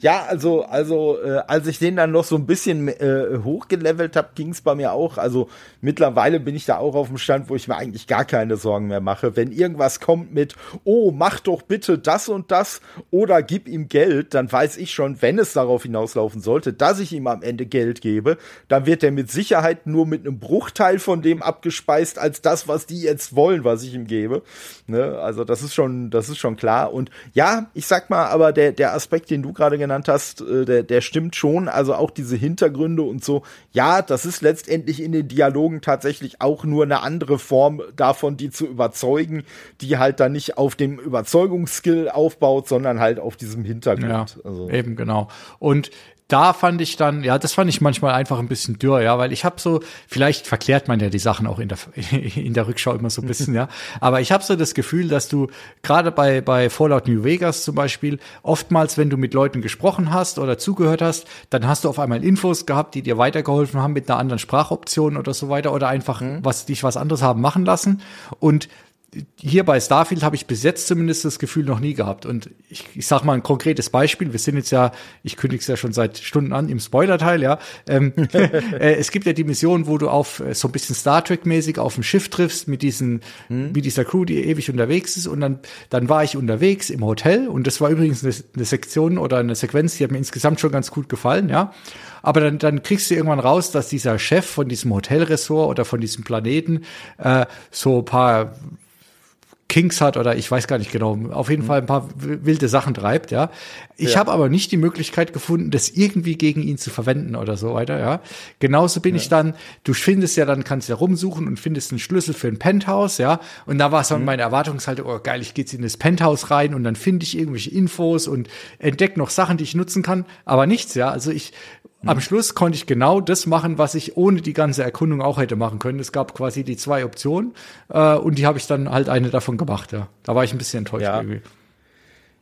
ja, also, also, äh, als ich den dann noch so ein bisschen äh, hochgelevelt habe, ging es bei mir auch. Also mittlerweile bin ich da auch auf dem Stand, wo ich mir eigentlich gar keine Sorgen mehr mache. Wenn irgendwas kommt mit, oh, mach doch bitte das und das oder gib ihm Geld, dann weiß ich schon, wenn es darauf hinauslaufen sollte, dass ich ihm am Ende Geld gebe, dann wird er mit Sicherheit nur mit einem Bruchteil von dem abgespeist, als das, was die jetzt wollen, was ich ihm gebe. Ne? Also das ist schon, das ist schon klar. Und ja, ich sag mal, aber der, der Aspekt, den du gerade genannt hast, äh, der, der stimmt schon. Also auch diese Hintergründe und so. Ja, das ist letztendlich in den Dialogen tatsächlich auch nur eine andere Form davon, die zu überzeugen, die halt dann nicht auf dem Überzeugungsskill aufbaut, sondern halt auf diesem Hintergrund.
Ja, also. Eben, genau. Und da fand ich dann, ja, das fand ich manchmal einfach ein bisschen dürr, ja, weil ich habe so, vielleicht verklärt man ja die Sachen auch in der in der Rückschau immer so ein bisschen, ja, aber ich habe so das Gefühl, dass du gerade bei bei Fallout New Vegas zum Beispiel oftmals, wenn du mit Leuten gesprochen hast oder zugehört hast, dann hast du auf einmal Infos gehabt, die dir weitergeholfen haben mit einer anderen Sprachoption oder so weiter oder einfach mhm. was dich was anderes haben machen lassen und hier bei Starfield habe ich bis jetzt zumindest das Gefühl noch nie gehabt. Und ich, ich sage mal ein konkretes Beispiel. Wir sind jetzt ja, ich kündige es ja schon seit Stunden an im Spoiler-Teil, ja. Ähm, äh, es gibt ja die Mission, wo du auf äh, so ein bisschen Star Trek-mäßig auf dem Schiff triffst mit diesen, hm. mit dieser Crew, die ewig unterwegs ist. Und dann, dann war ich unterwegs im Hotel und das war übrigens eine, eine Sektion oder eine Sequenz, die hat mir insgesamt schon ganz gut gefallen, ja. Aber dann, dann kriegst du irgendwann raus, dass dieser Chef von diesem Hotelressort oder von diesem Planeten äh, so ein paar Kings hat oder ich weiß gar nicht genau, auf jeden mhm. Fall ein paar wilde Sachen treibt, ja. Ich ja. habe aber nicht die Möglichkeit gefunden, das irgendwie gegen ihn zu verwenden oder so weiter, ja. Genauso bin ja. ich dann, du findest ja dann, kannst ja rumsuchen und findest einen Schlüssel für ein Penthouse, ja. Und da war es dann mhm. meine Erwartungshaltung, oh geil, ich gehe jetzt in das Penthouse rein und dann finde ich irgendwelche Infos und entdecke noch Sachen, die ich nutzen kann, aber nichts, ja. Also ich am. Schluss konnte ich genau das machen, was ich ohne die ganze Erkundung auch hätte machen können. Es gab quasi die zwei Optionen äh, und die habe ich dann halt eine davon gemacht. Ja. Da war ich ein bisschen enttäuscht
ja. irgendwie.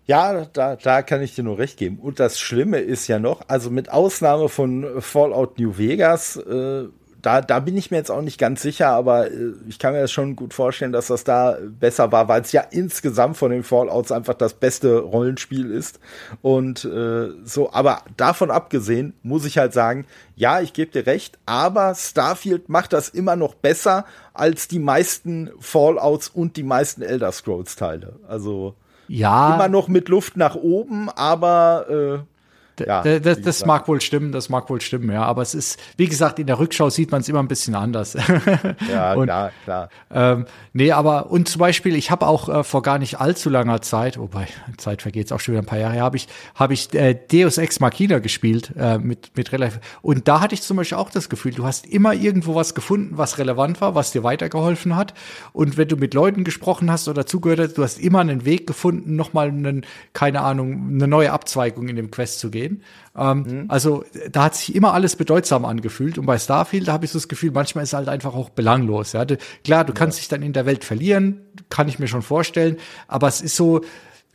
Ja, da, da kann ich dir nur recht geben. Und das Schlimme ist ja noch, also mit Ausnahme von Fallout New Vegas äh, da, da bin ich mir jetzt auch nicht ganz sicher, aber äh, ich kann mir das schon gut vorstellen, dass das da besser war, weil es ja insgesamt von den Fallouts einfach das beste Rollenspiel ist. Und äh, so, aber davon abgesehen muss ich halt sagen, ja, ich gebe dir recht, aber Starfield macht das immer noch besser als die meisten Fallouts und die meisten Elder Scrolls Teile. Also ja. immer noch mit Luft nach oben, aber äh,
ja, das, das mag wohl stimmen, das mag wohl stimmen, ja. Aber es ist, wie gesagt, in der Rückschau sieht man es immer ein bisschen anders.
ja, und, klar, klar.
Ähm, nee, aber und zum Beispiel, ich habe auch äh, vor gar nicht allzu langer Zeit, wobei Zeit vergeht auch schon wieder ein paar Jahre, habe ich habe ich äh, Deus Ex Machina gespielt äh, mit mit relativ und da hatte ich zum Beispiel auch das Gefühl, du hast immer irgendwo was gefunden, was relevant war, was dir weitergeholfen hat. Und wenn du mit Leuten gesprochen hast oder zugehört hast, du hast immer einen Weg gefunden, nochmal einen, keine Ahnung, eine neue Abzweigung in dem Quest zu gehen sehen. Ähm, mhm. Also da hat sich immer alles bedeutsam angefühlt. Und bei Starfield, habe ich so das Gefühl, manchmal ist es halt einfach auch belanglos. Ja? Klar, du kannst ja. dich dann in der Welt verlieren, kann ich mir schon vorstellen. Aber es ist so,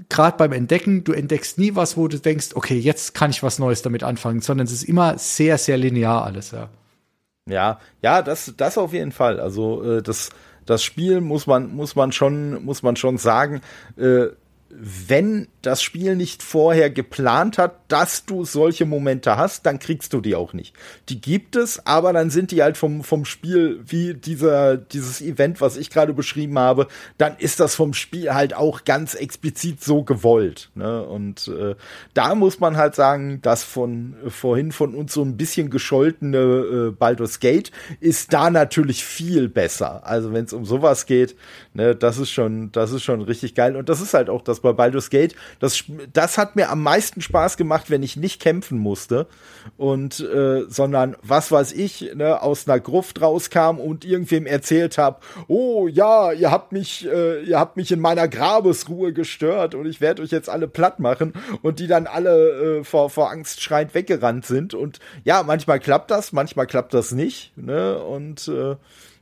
gerade beim Entdecken, du entdeckst nie was, wo du denkst, okay, jetzt kann ich was Neues damit anfangen, sondern es ist immer sehr, sehr linear alles, ja.
Ja, ja, das, das auf jeden Fall. Also äh, das, das Spiel muss man, muss man schon, muss man schon sagen. Äh, wenn das Spiel nicht vorher geplant hat, dass du solche Momente hast, dann kriegst du die auch nicht. Die gibt es, aber dann sind die halt vom, vom Spiel wie dieser, dieses Event, was ich gerade beschrieben habe, dann ist das vom Spiel halt auch ganz explizit so gewollt. Ne? Und äh, da muss man halt sagen, dass von äh, vorhin von uns so ein bisschen gescholtene äh, Baldur's Gate ist da natürlich viel besser. Also wenn es um sowas geht, ne, das ist schon, das ist schon richtig geil. Und das ist halt auch das bei Baldur's Gate. Das, das hat mir am meisten Spaß gemacht, wenn ich nicht kämpfen musste und äh, sondern was weiß ich, ne, aus einer Gruft rauskam und irgendwem erzählt habe, oh ja, ihr habt mich, äh, ihr habt mich in meiner Grabesruhe gestört und ich werde euch jetzt alle platt machen und die dann alle äh, vor, vor Angst schreiend weggerannt sind. Und ja, manchmal klappt das, manchmal klappt das nicht. Ne? Und äh,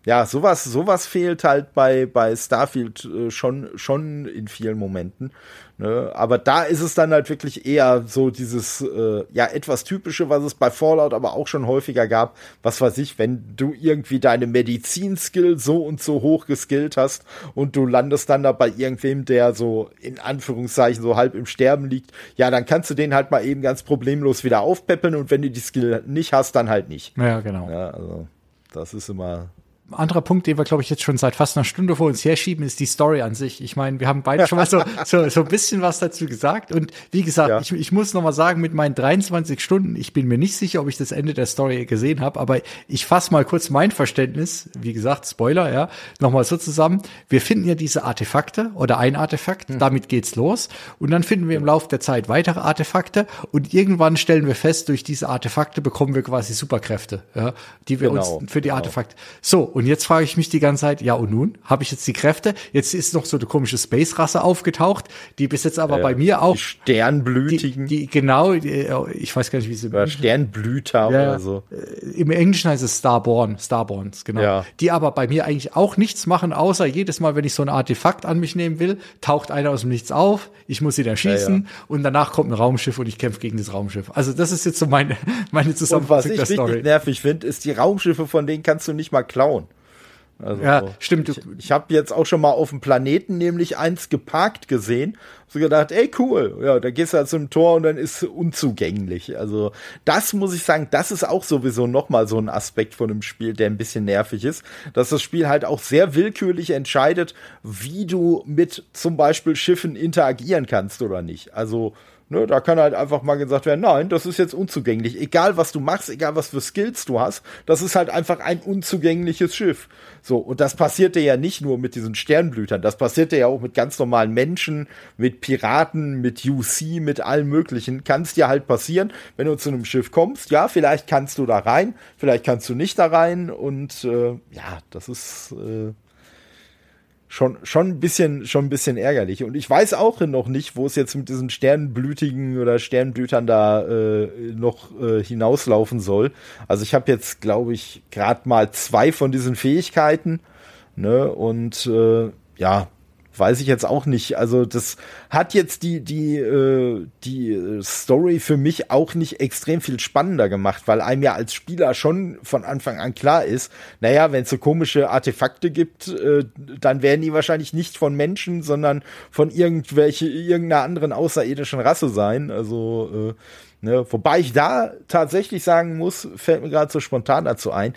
ja, sowas, sowas fehlt halt bei, bei Starfield äh, schon, schon in vielen Momenten. Ne? Aber da ist es dann halt wirklich eher so dieses, äh, ja, etwas typische, was es bei Fallout aber auch schon häufiger gab. Was weiß ich, wenn du irgendwie deine Medizinskill so und so hoch geskillt hast und du landest dann da bei irgendwem, der so in Anführungszeichen so halb im Sterben liegt, ja, dann kannst du den halt mal eben ganz problemlos wieder aufpeppeln und wenn du die Skill nicht hast, dann halt nicht.
Ja, genau.
Ja, also, das ist immer,
anderer Punkt, den wir, glaube ich, jetzt schon seit fast einer Stunde vor uns herschieben, ist die Story an sich. Ich meine, wir haben beide schon mal so, so, so ein bisschen was dazu gesagt. Und wie gesagt, ja. ich, ich muss noch mal sagen, mit meinen 23 Stunden, ich bin mir nicht sicher, ob ich das Ende der Story gesehen habe, aber ich fasse mal kurz mein Verständnis, wie gesagt, Spoiler, ja, noch mal so zusammen. Wir finden ja diese Artefakte oder ein Artefakt, hm. damit geht's los. Und dann finden wir im Laufe der Zeit weitere Artefakte und irgendwann stellen wir fest, durch diese Artefakte bekommen wir quasi Superkräfte, ja, die wir genau, uns für die genau. Artefakte. So, und jetzt frage ich mich die ganze Zeit, ja und nun? Habe ich jetzt die Kräfte? Jetzt ist noch so eine komische Space-Rasse aufgetaucht, die bis jetzt aber äh, bei mir auch. Die
Sternblütigen.
Die, die genau, die, ich weiß gar nicht, wie sie.
Oder Sternblüter ja, oder so.
Äh, Im Englischen heißt es Starborn, Starborns, genau. Ja. Die aber bei mir eigentlich auch nichts machen, außer jedes Mal, wenn ich so ein Artefakt an mich nehmen will, taucht einer aus dem Nichts auf, ich muss sie da schießen ja, und danach kommt ein Raumschiff und ich kämpfe gegen das Raumschiff. Also das ist jetzt so meine, meine Zusammenfassung
der Story. Was ich nervig finde, ist, die Raumschiffe, von denen kannst du nicht mal klauen.
Also, ja, stimmt.
Ich, ich habe jetzt auch schon mal auf dem Planeten nämlich eins geparkt gesehen. So gedacht, ey, cool. Ja, da gehst du halt zum Tor und dann ist unzugänglich. Also, das muss ich sagen, das ist auch sowieso nochmal so ein Aspekt von dem Spiel, der ein bisschen nervig ist. Dass das Spiel halt auch sehr willkürlich entscheidet, wie du mit zum Beispiel Schiffen interagieren kannst oder nicht. Also, Ne, da kann halt einfach mal gesagt werden, nein, das ist jetzt unzugänglich. Egal was du machst, egal was für Skills du hast, das ist halt einfach ein unzugängliches Schiff. So, und das passierte ja nicht nur mit diesen Sternblütern, das passierte ja auch mit ganz normalen Menschen, mit Piraten, mit UC, mit allem möglichen. Kann es dir halt passieren, wenn du zu einem Schiff kommst, ja, vielleicht kannst du da rein, vielleicht kannst du nicht da rein und äh, ja, das ist. Äh, schon, schon ein bisschen, schon ein bisschen ärgerlich. Und ich weiß auch noch nicht, wo es jetzt mit diesen Sternblütigen oder Sternblütern da äh, noch äh, hinauslaufen soll. Also ich habe jetzt, glaube ich, gerade mal zwei von diesen Fähigkeiten. Ne? Und äh, ja, weiß ich jetzt auch nicht. Also das hat jetzt die die äh, die Story für mich auch nicht extrem viel spannender gemacht, weil einem ja als Spieler schon von Anfang an klar ist, naja, wenn es so komische Artefakte gibt, äh, dann werden die wahrscheinlich nicht von Menschen, sondern von irgendwelche irgendeiner anderen außerirdischen Rasse sein. Also äh, ne, wobei ich da tatsächlich sagen muss, fällt mir gerade so spontan dazu ein,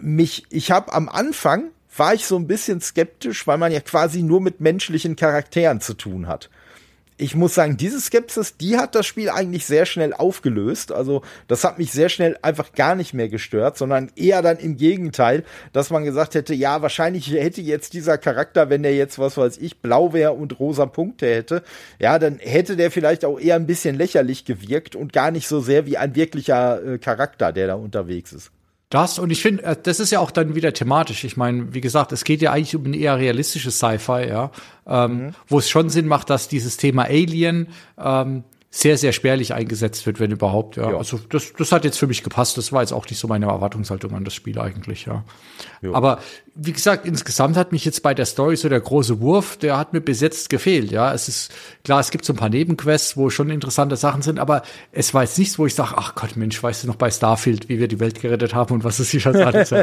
mich ich habe am Anfang war ich so ein bisschen skeptisch, weil man ja quasi nur mit menschlichen Charakteren zu tun hat. Ich muss sagen, diese Skepsis, die hat das Spiel eigentlich sehr schnell aufgelöst. Also das hat mich sehr schnell einfach gar nicht mehr gestört, sondern eher dann im Gegenteil, dass man gesagt hätte, ja, wahrscheinlich hätte jetzt dieser Charakter, wenn der jetzt, was weiß ich, blau wäre und rosa Punkte hätte, ja, dann hätte der vielleicht auch eher ein bisschen lächerlich gewirkt und gar nicht so sehr wie ein wirklicher äh, Charakter, der da unterwegs ist.
Das und ich finde, äh, das ist ja auch dann wieder thematisch. Ich meine, wie gesagt, es geht ja eigentlich um ein eher realistisches Sci-Fi, ja, ähm, mhm. wo es schon Sinn macht, dass dieses Thema Alien ähm, sehr, sehr spärlich eingesetzt wird, wenn überhaupt. Ja. ja. Also das, das hat jetzt für mich gepasst. Das war jetzt auch nicht so meine Erwartungshaltung an das Spiel eigentlich, ja. Jo. Aber wie gesagt, insgesamt hat mich jetzt bei der Story so der große Wurf, der hat mir bis jetzt gefehlt. Ja, es ist klar, es gibt so ein paar Nebenquests, wo schon interessante Sachen sind, aber es war jetzt nichts, wo ich sage, ach Gott, Mensch, weißt du noch bei Starfield, wie wir die Welt gerettet haben und was es sich schon alles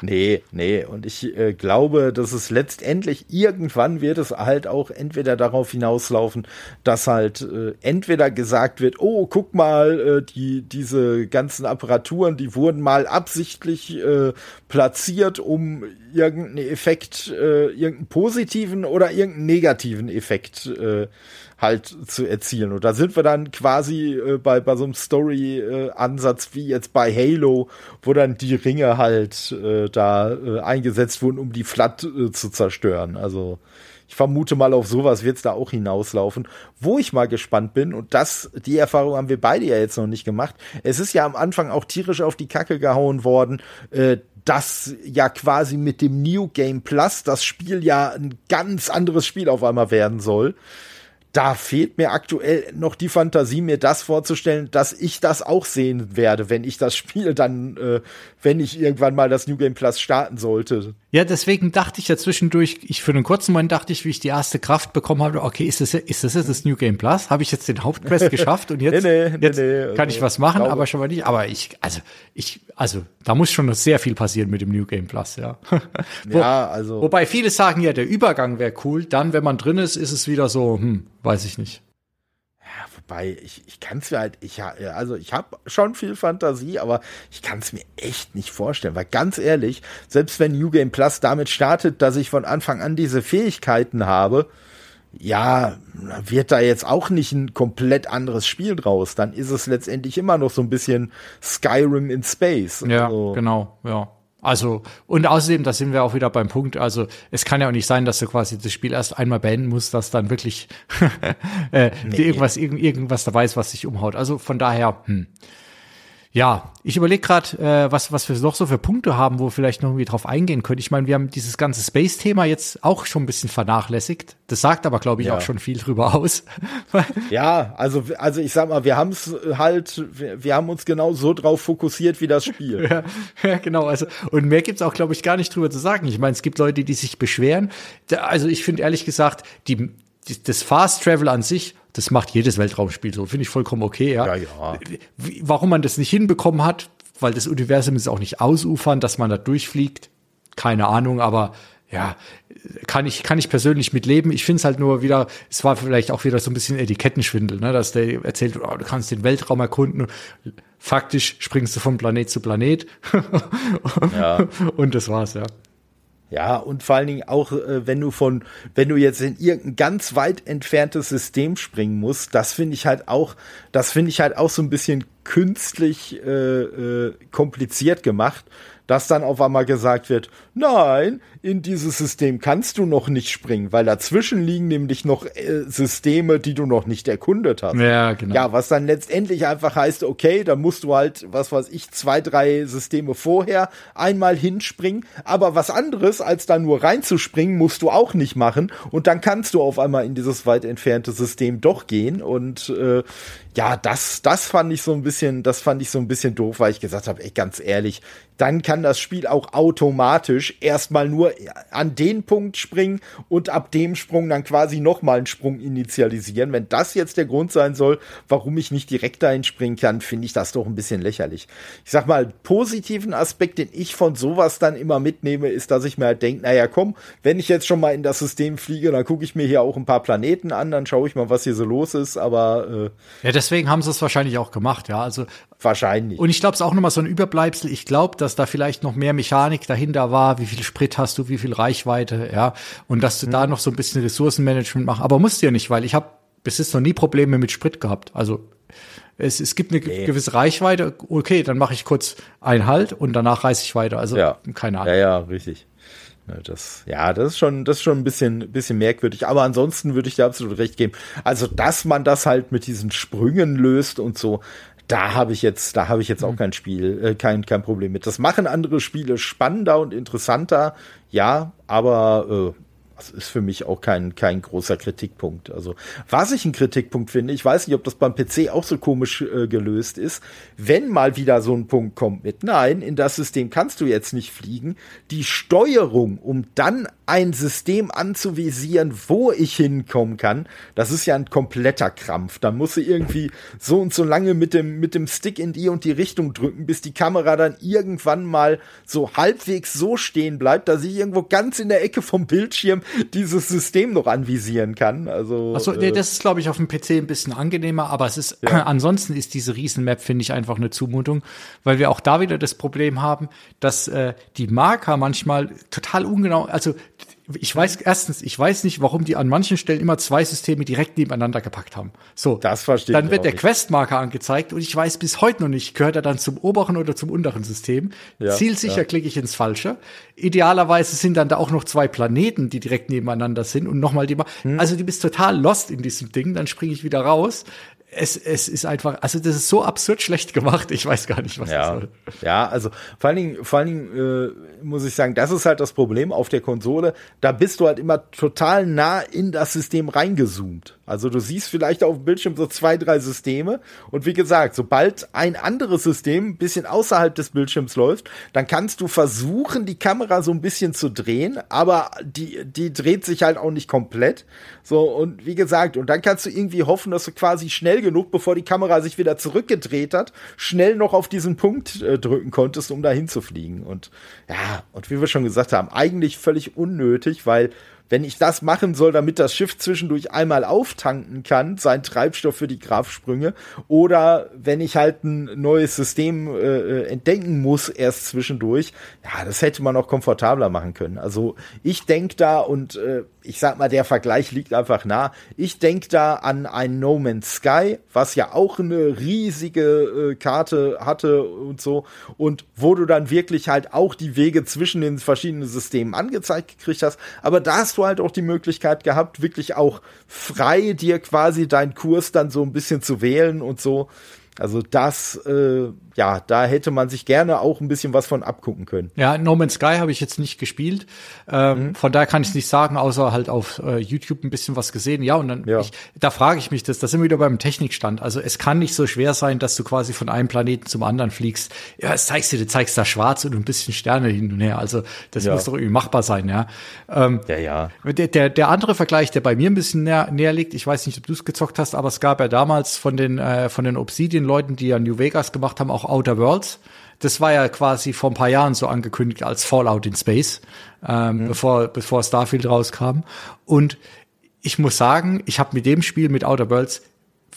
Nee, nee, und ich äh, glaube, dass es letztendlich irgendwann wird es halt auch entweder darauf hinauslaufen, dass halt äh, entweder gesagt wird, oh, guck mal, äh, die diese ganzen Apparaturen, die wurden mal absichtlich äh, platziert, um irgendeinen Effekt, äh, irgendeinen positiven oder irgendeinen negativen Effekt äh, halt zu erzielen. Und da sind wir dann quasi äh, bei, bei so einem Story-Ansatz wie jetzt bei Halo, wo dann die Ringe halt äh, da äh, eingesetzt wurden, um die Flat äh, zu zerstören. Also ich vermute mal, auf sowas wird es da auch hinauslaufen. Wo ich mal gespannt bin, und das, die Erfahrung haben wir beide ja jetzt noch nicht gemacht. Es ist ja am Anfang auch tierisch auf die Kacke gehauen worden, äh, dass ja quasi mit dem New Game Plus das Spiel ja ein ganz anderes Spiel auf einmal werden soll da fehlt mir aktuell noch die Fantasie, mir das vorzustellen, dass ich das auch sehen werde, wenn ich das Spiel dann, äh, wenn ich irgendwann mal das New Game Plus starten sollte.
Ja, deswegen dachte ich ja zwischendurch, ich für einen kurzen Moment dachte ich, wie ich die erste Kraft bekommen habe, okay, ist das, ist das jetzt das New Game Plus? Habe ich jetzt den Hauptquest geschafft und jetzt, nee, nee, jetzt nee, kann ich was machen, aber schon mal nicht. Aber ich, also, ich, also, da muss schon noch sehr viel passieren mit dem New Game Plus, ja. Wo, ja, also. Wobei viele sagen ja, der Übergang wäre cool. Dann, wenn man drin ist, ist es wieder so, hm, weiß ich nicht.
Ja, wobei, ich, ich kann es mir halt, ich, also ich habe schon viel Fantasie, aber ich kann es mir echt nicht vorstellen, weil ganz ehrlich, selbst wenn New Game Plus damit startet, dass ich von Anfang an diese Fähigkeiten habe, ja, wird da jetzt auch nicht ein komplett anderes Spiel draus. Dann ist es letztendlich immer noch so ein bisschen Skyrim in Space.
Ja, also, genau, ja. Also, und außerdem, da sind wir auch wieder beim Punkt, also es kann ja auch nicht sein, dass du quasi das Spiel erst einmal beenden musst, dass dann wirklich äh, nee. irgendwas, irgend, irgendwas dabei ist, was dich umhaut. Also von daher, hm. Ja, ich überlege gerade, äh, was, was wir noch so für Punkte haben, wo wir vielleicht noch irgendwie drauf eingehen können. Ich meine, wir haben dieses ganze Space-Thema jetzt auch schon ein bisschen vernachlässigt. Das sagt aber, glaube ich, ja. auch schon viel drüber aus.
ja, also, also ich sag mal, wir haben es halt, wir, wir, haben uns genau so drauf fokussiert wie das Spiel.
ja, ja, genau. Also, und mehr gibt's auch, glaube ich, gar nicht drüber zu sagen. Ich meine, es gibt Leute, die sich beschweren. Also ich finde ehrlich gesagt, die, das Fast Travel an sich das macht jedes Weltraumspiel so. Finde ich vollkommen okay, ja. ja, ja. Warum man das nicht hinbekommen hat, weil das Universum ist auch nicht ausufern, dass man da durchfliegt. Keine Ahnung, aber ja, kann ich, kann ich persönlich mitleben. Ich finde es halt nur wieder, es war vielleicht auch wieder so ein bisschen Etikettenschwindel, ne, dass der erzählt, oh, du kannst den Weltraum erkunden. Faktisch springst du von Planet zu Planet. ja. Und das war's, ja.
Ja, und vor allen Dingen auch, äh, wenn du von, wenn du jetzt in irgendein ganz weit entferntes System springen musst, das finde ich halt auch, das finde ich halt auch so ein bisschen künstlich äh, äh, kompliziert gemacht, dass dann auf einmal gesagt wird, nein, in dieses System kannst du noch nicht springen, weil dazwischen liegen nämlich noch äh, Systeme, die du noch nicht erkundet hast.
Ja, genau.
Ja, was dann letztendlich einfach heißt, okay, da musst du halt, was weiß ich, zwei, drei Systeme vorher einmal hinspringen, aber was anderes als da nur reinzuspringen, musst du auch nicht machen und dann kannst du auf einmal in dieses weit entfernte System doch gehen und äh, ja, das, das fand ich so ein bisschen, das fand ich so ein bisschen doof, weil ich gesagt habe, ey, ganz ehrlich, dann kann das Spiel auch automatisch erstmal nur an den Punkt springen und ab dem Sprung dann quasi nochmal einen Sprung initialisieren. Wenn das jetzt der Grund sein soll, warum ich nicht direkt dahin springen kann, finde ich das doch ein bisschen lächerlich. Ich sag mal, positiven Aspekt, den ich von sowas dann immer mitnehme, ist, dass ich mir halt denke, naja, komm, wenn ich jetzt schon mal in das System fliege, dann gucke ich mir hier auch ein paar Planeten an, dann schaue ich mal, was hier so los ist, aber
äh, Ja, deswegen haben sie es wahrscheinlich auch gemacht, ja. Also
Wahrscheinlich.
Und ich glaube, es ist auch nochmal so ein Überbleibsel. Ich glaube, dass da vielleicht noch mehr Mechanik dahinter war. Wie viel Sprit hast du, wie viel Reichweite, ja. Und dass du hm. da noch so ein bisschen Ressourcenmanagement machst. Aber musst du ja nicht, weil ich habe bis jetzt noch nie Probleme mit Sprit gehabt. Also es, es gibt eine nee. gewisse Reichweite. Okay, dann mache ich kurz einen Halt und danach reiße ich weiter. Also
ja. keine Ahnung. Ja, ja, richtig. Das, ja, das ist schon, das ist schon ein bisschen, bisschen merkwürdig. Aber ansonsten würde ich dir absolut recht geben. Also, dass man das halt mit diesen Sprüngen löst und so, da habe ich jetzt, da habe ich jetzt auch mhm. kein Spiel, äh, kein, kein Problem mit. Das machen andere Spiele spannender und interessanter, ja, aber äh, das ist für mich auch kein, kein großer Kritikpunkt. Also, was ich einen Kritikpunkt finde, ich weiß nicht, ob das beim PC auch so komisch äh, gelöst ist, wenn mal wieder so ein Punkt kommt mit, nein, in das System kannst du jetzt nicht fliegen, die Steuerung, um dann ein System anzuvisieren, wo ich hinkommen kann, das ist ja ein kompletter Krampf. Dann musst du irgendwie so und so lange mit dem, mit dem Stick in die und die Richtung drücken, bis die Kamera dann irgendwann mal so halbwegs so stehen bleibt, dass ich irgendwo ganz in der Ecke vom Bildschirm dieses System noch anvisieren kann. Also,
Achso, nee, äh, das ist, glaube ich, auf dem PC ein bisschen angenehmer, aber es ist, ja. ansonsten ist diese Riesenmap, finde ich, einfach eine Zumutung, weil wir auch da wieder das Problem haben, dass äh, die Marker manchmal total ungenau, also ich weiß erstens, ich weiß nicht, warum die an manchen Stellen immer zwei Systeme direkt nebeneinander gepackt haben. So,
das verstehe
Dann wird der Questmarker angezeigt und ich weiß bis heute noch nicht, gehört er dann zum oberen oder zum unteren System. Ja, Zielsicher ja. klicke ich ins Falsche. Idealerweise sind dann da auch noch zwei Planeten, die direkt nebeneinander sind und nochmal die. Hm. Also du bist total lost in diesem Ding. Dann springe ich wieder raus es, es ist einfach, also das ist so absurd schlecht gemacht, ich weiß gar nicht, was
ja.
das soll.
Ja, also vor allen Dingen, vor allen Dingen äh, muss ich sagen, das ist halt das Problem auf der Konsole. Da bist du halt immer total nah in das System reingezoomt. Also du siehst vielleicht auf dem Bildschirm so zwei, drei Systeme und wie gesagt, sobald ein anderes System ein bisschen außerhalb des Bildschirms läuft, dann kannst du versuchen, die Kamera so ein bisschen zu drehen, aber die, die dreht sich halt auch nicht komplett. So, und wie gesagt, und dann kannst du irgendwie hoffen, dass du quasi schnell genug, bevor die Kamera sich wieder zurückgedreht hat, schnell noch auf diesen Punkt äh, drücken konntest, um dahin zu fliegen. Und ja, und wie wir schon gesagt haben, eigentlich völlig unnötig, weil wenn ich das machen soll, damit das Schiff zwischendurch einmal auftanken kann, sein Treibstoff für die Grafsprünge, oder wenn ich halt ein neues System äh, äh, entdecken muss erst zwischendurch, ja, das hätte man auch komfortabler machen können. Also ich denke da und äh, ich sag mal, der Vergleich liegt einfach nah. Ich denke da an ein No Man's Sky, was ja auch eine riesige äh, Karte hatte und so und wo du dann wirklich halt auch die Wege zwischen den verschiedenen Systemen angezeigt gekriegt hast, aber da hast du halt auch die Möglichkeit gehabt, wirklich auch frei dir quasi deinen Kurs dann so ein bisschen zu wählen und so. Also das, äh, ja, da hätte man sich gerne auch ein bisschen was von abgucken können.
Ja, No Man's Sky habe ich jetzt nicht gespielt. Ähm, mhm. Von daher kann ich es nicht sagen, außer halt auf äh, YouTube ein bisschen was gesehen. Ja, und dann, ja. Ich, da frage ich mich das, da sind wir wieder beim Technikstand. Also es kann nicht so schwer sein, dass du quasi von einem Planeten zum anderen fliegst. Ja, es zeigst du, du zeigst da schwarz und ein bisschen Sterne hin und her. Also das ja. muss doch irgendwie machbar sein, ja. Ähm,
ja, ja.
Der, der, der andere Vergleich, der bei mir ein bisschen näher, näher liegt, ich weiß nicht, ob du es gezockt hast, aber es gab ja damals von den, äh, von den Obsidian-Leuten, die ja New Vegas gemacht haben, auch Outer Worlds. Das war ja quasi vor ein paar Jahren so angekündigt als Fallout in Space, ähm, mhm. bevor, bevor Starfield rauskam. Und ich muss sagen, ich habe mit dem Spiel, mit Outer Worlds,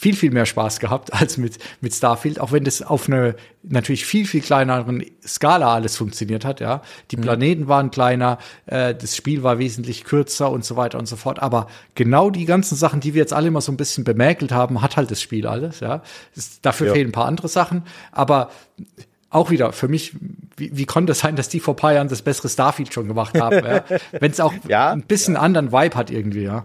viel, viel mehr Spaß gehabt als mit, mit Starfield, auch wenn das auf eine natürlich viel, viel kleineren Skala alles funktioniert hat, ja. Die mhm. Planeten waren kleiner, äh, das Spiel war wesentlich kürzer und so weiter und so fort. Aber genau die ganzen Sachen, die wir jetzt alle immer so ein bisschen bemäkelt haben, hat halt das Spiel alles, ja. Das, dafür ja. fehlen ein paar andere Sachen, aber auch wieder für mich, wie, wie konnte es sein, dass die vor paar Jahren das bessere Starfield schon gemacht haben, ja? wenn es auch ja, ein bisschen ja. anderen Vibe hat irgendwie, ja.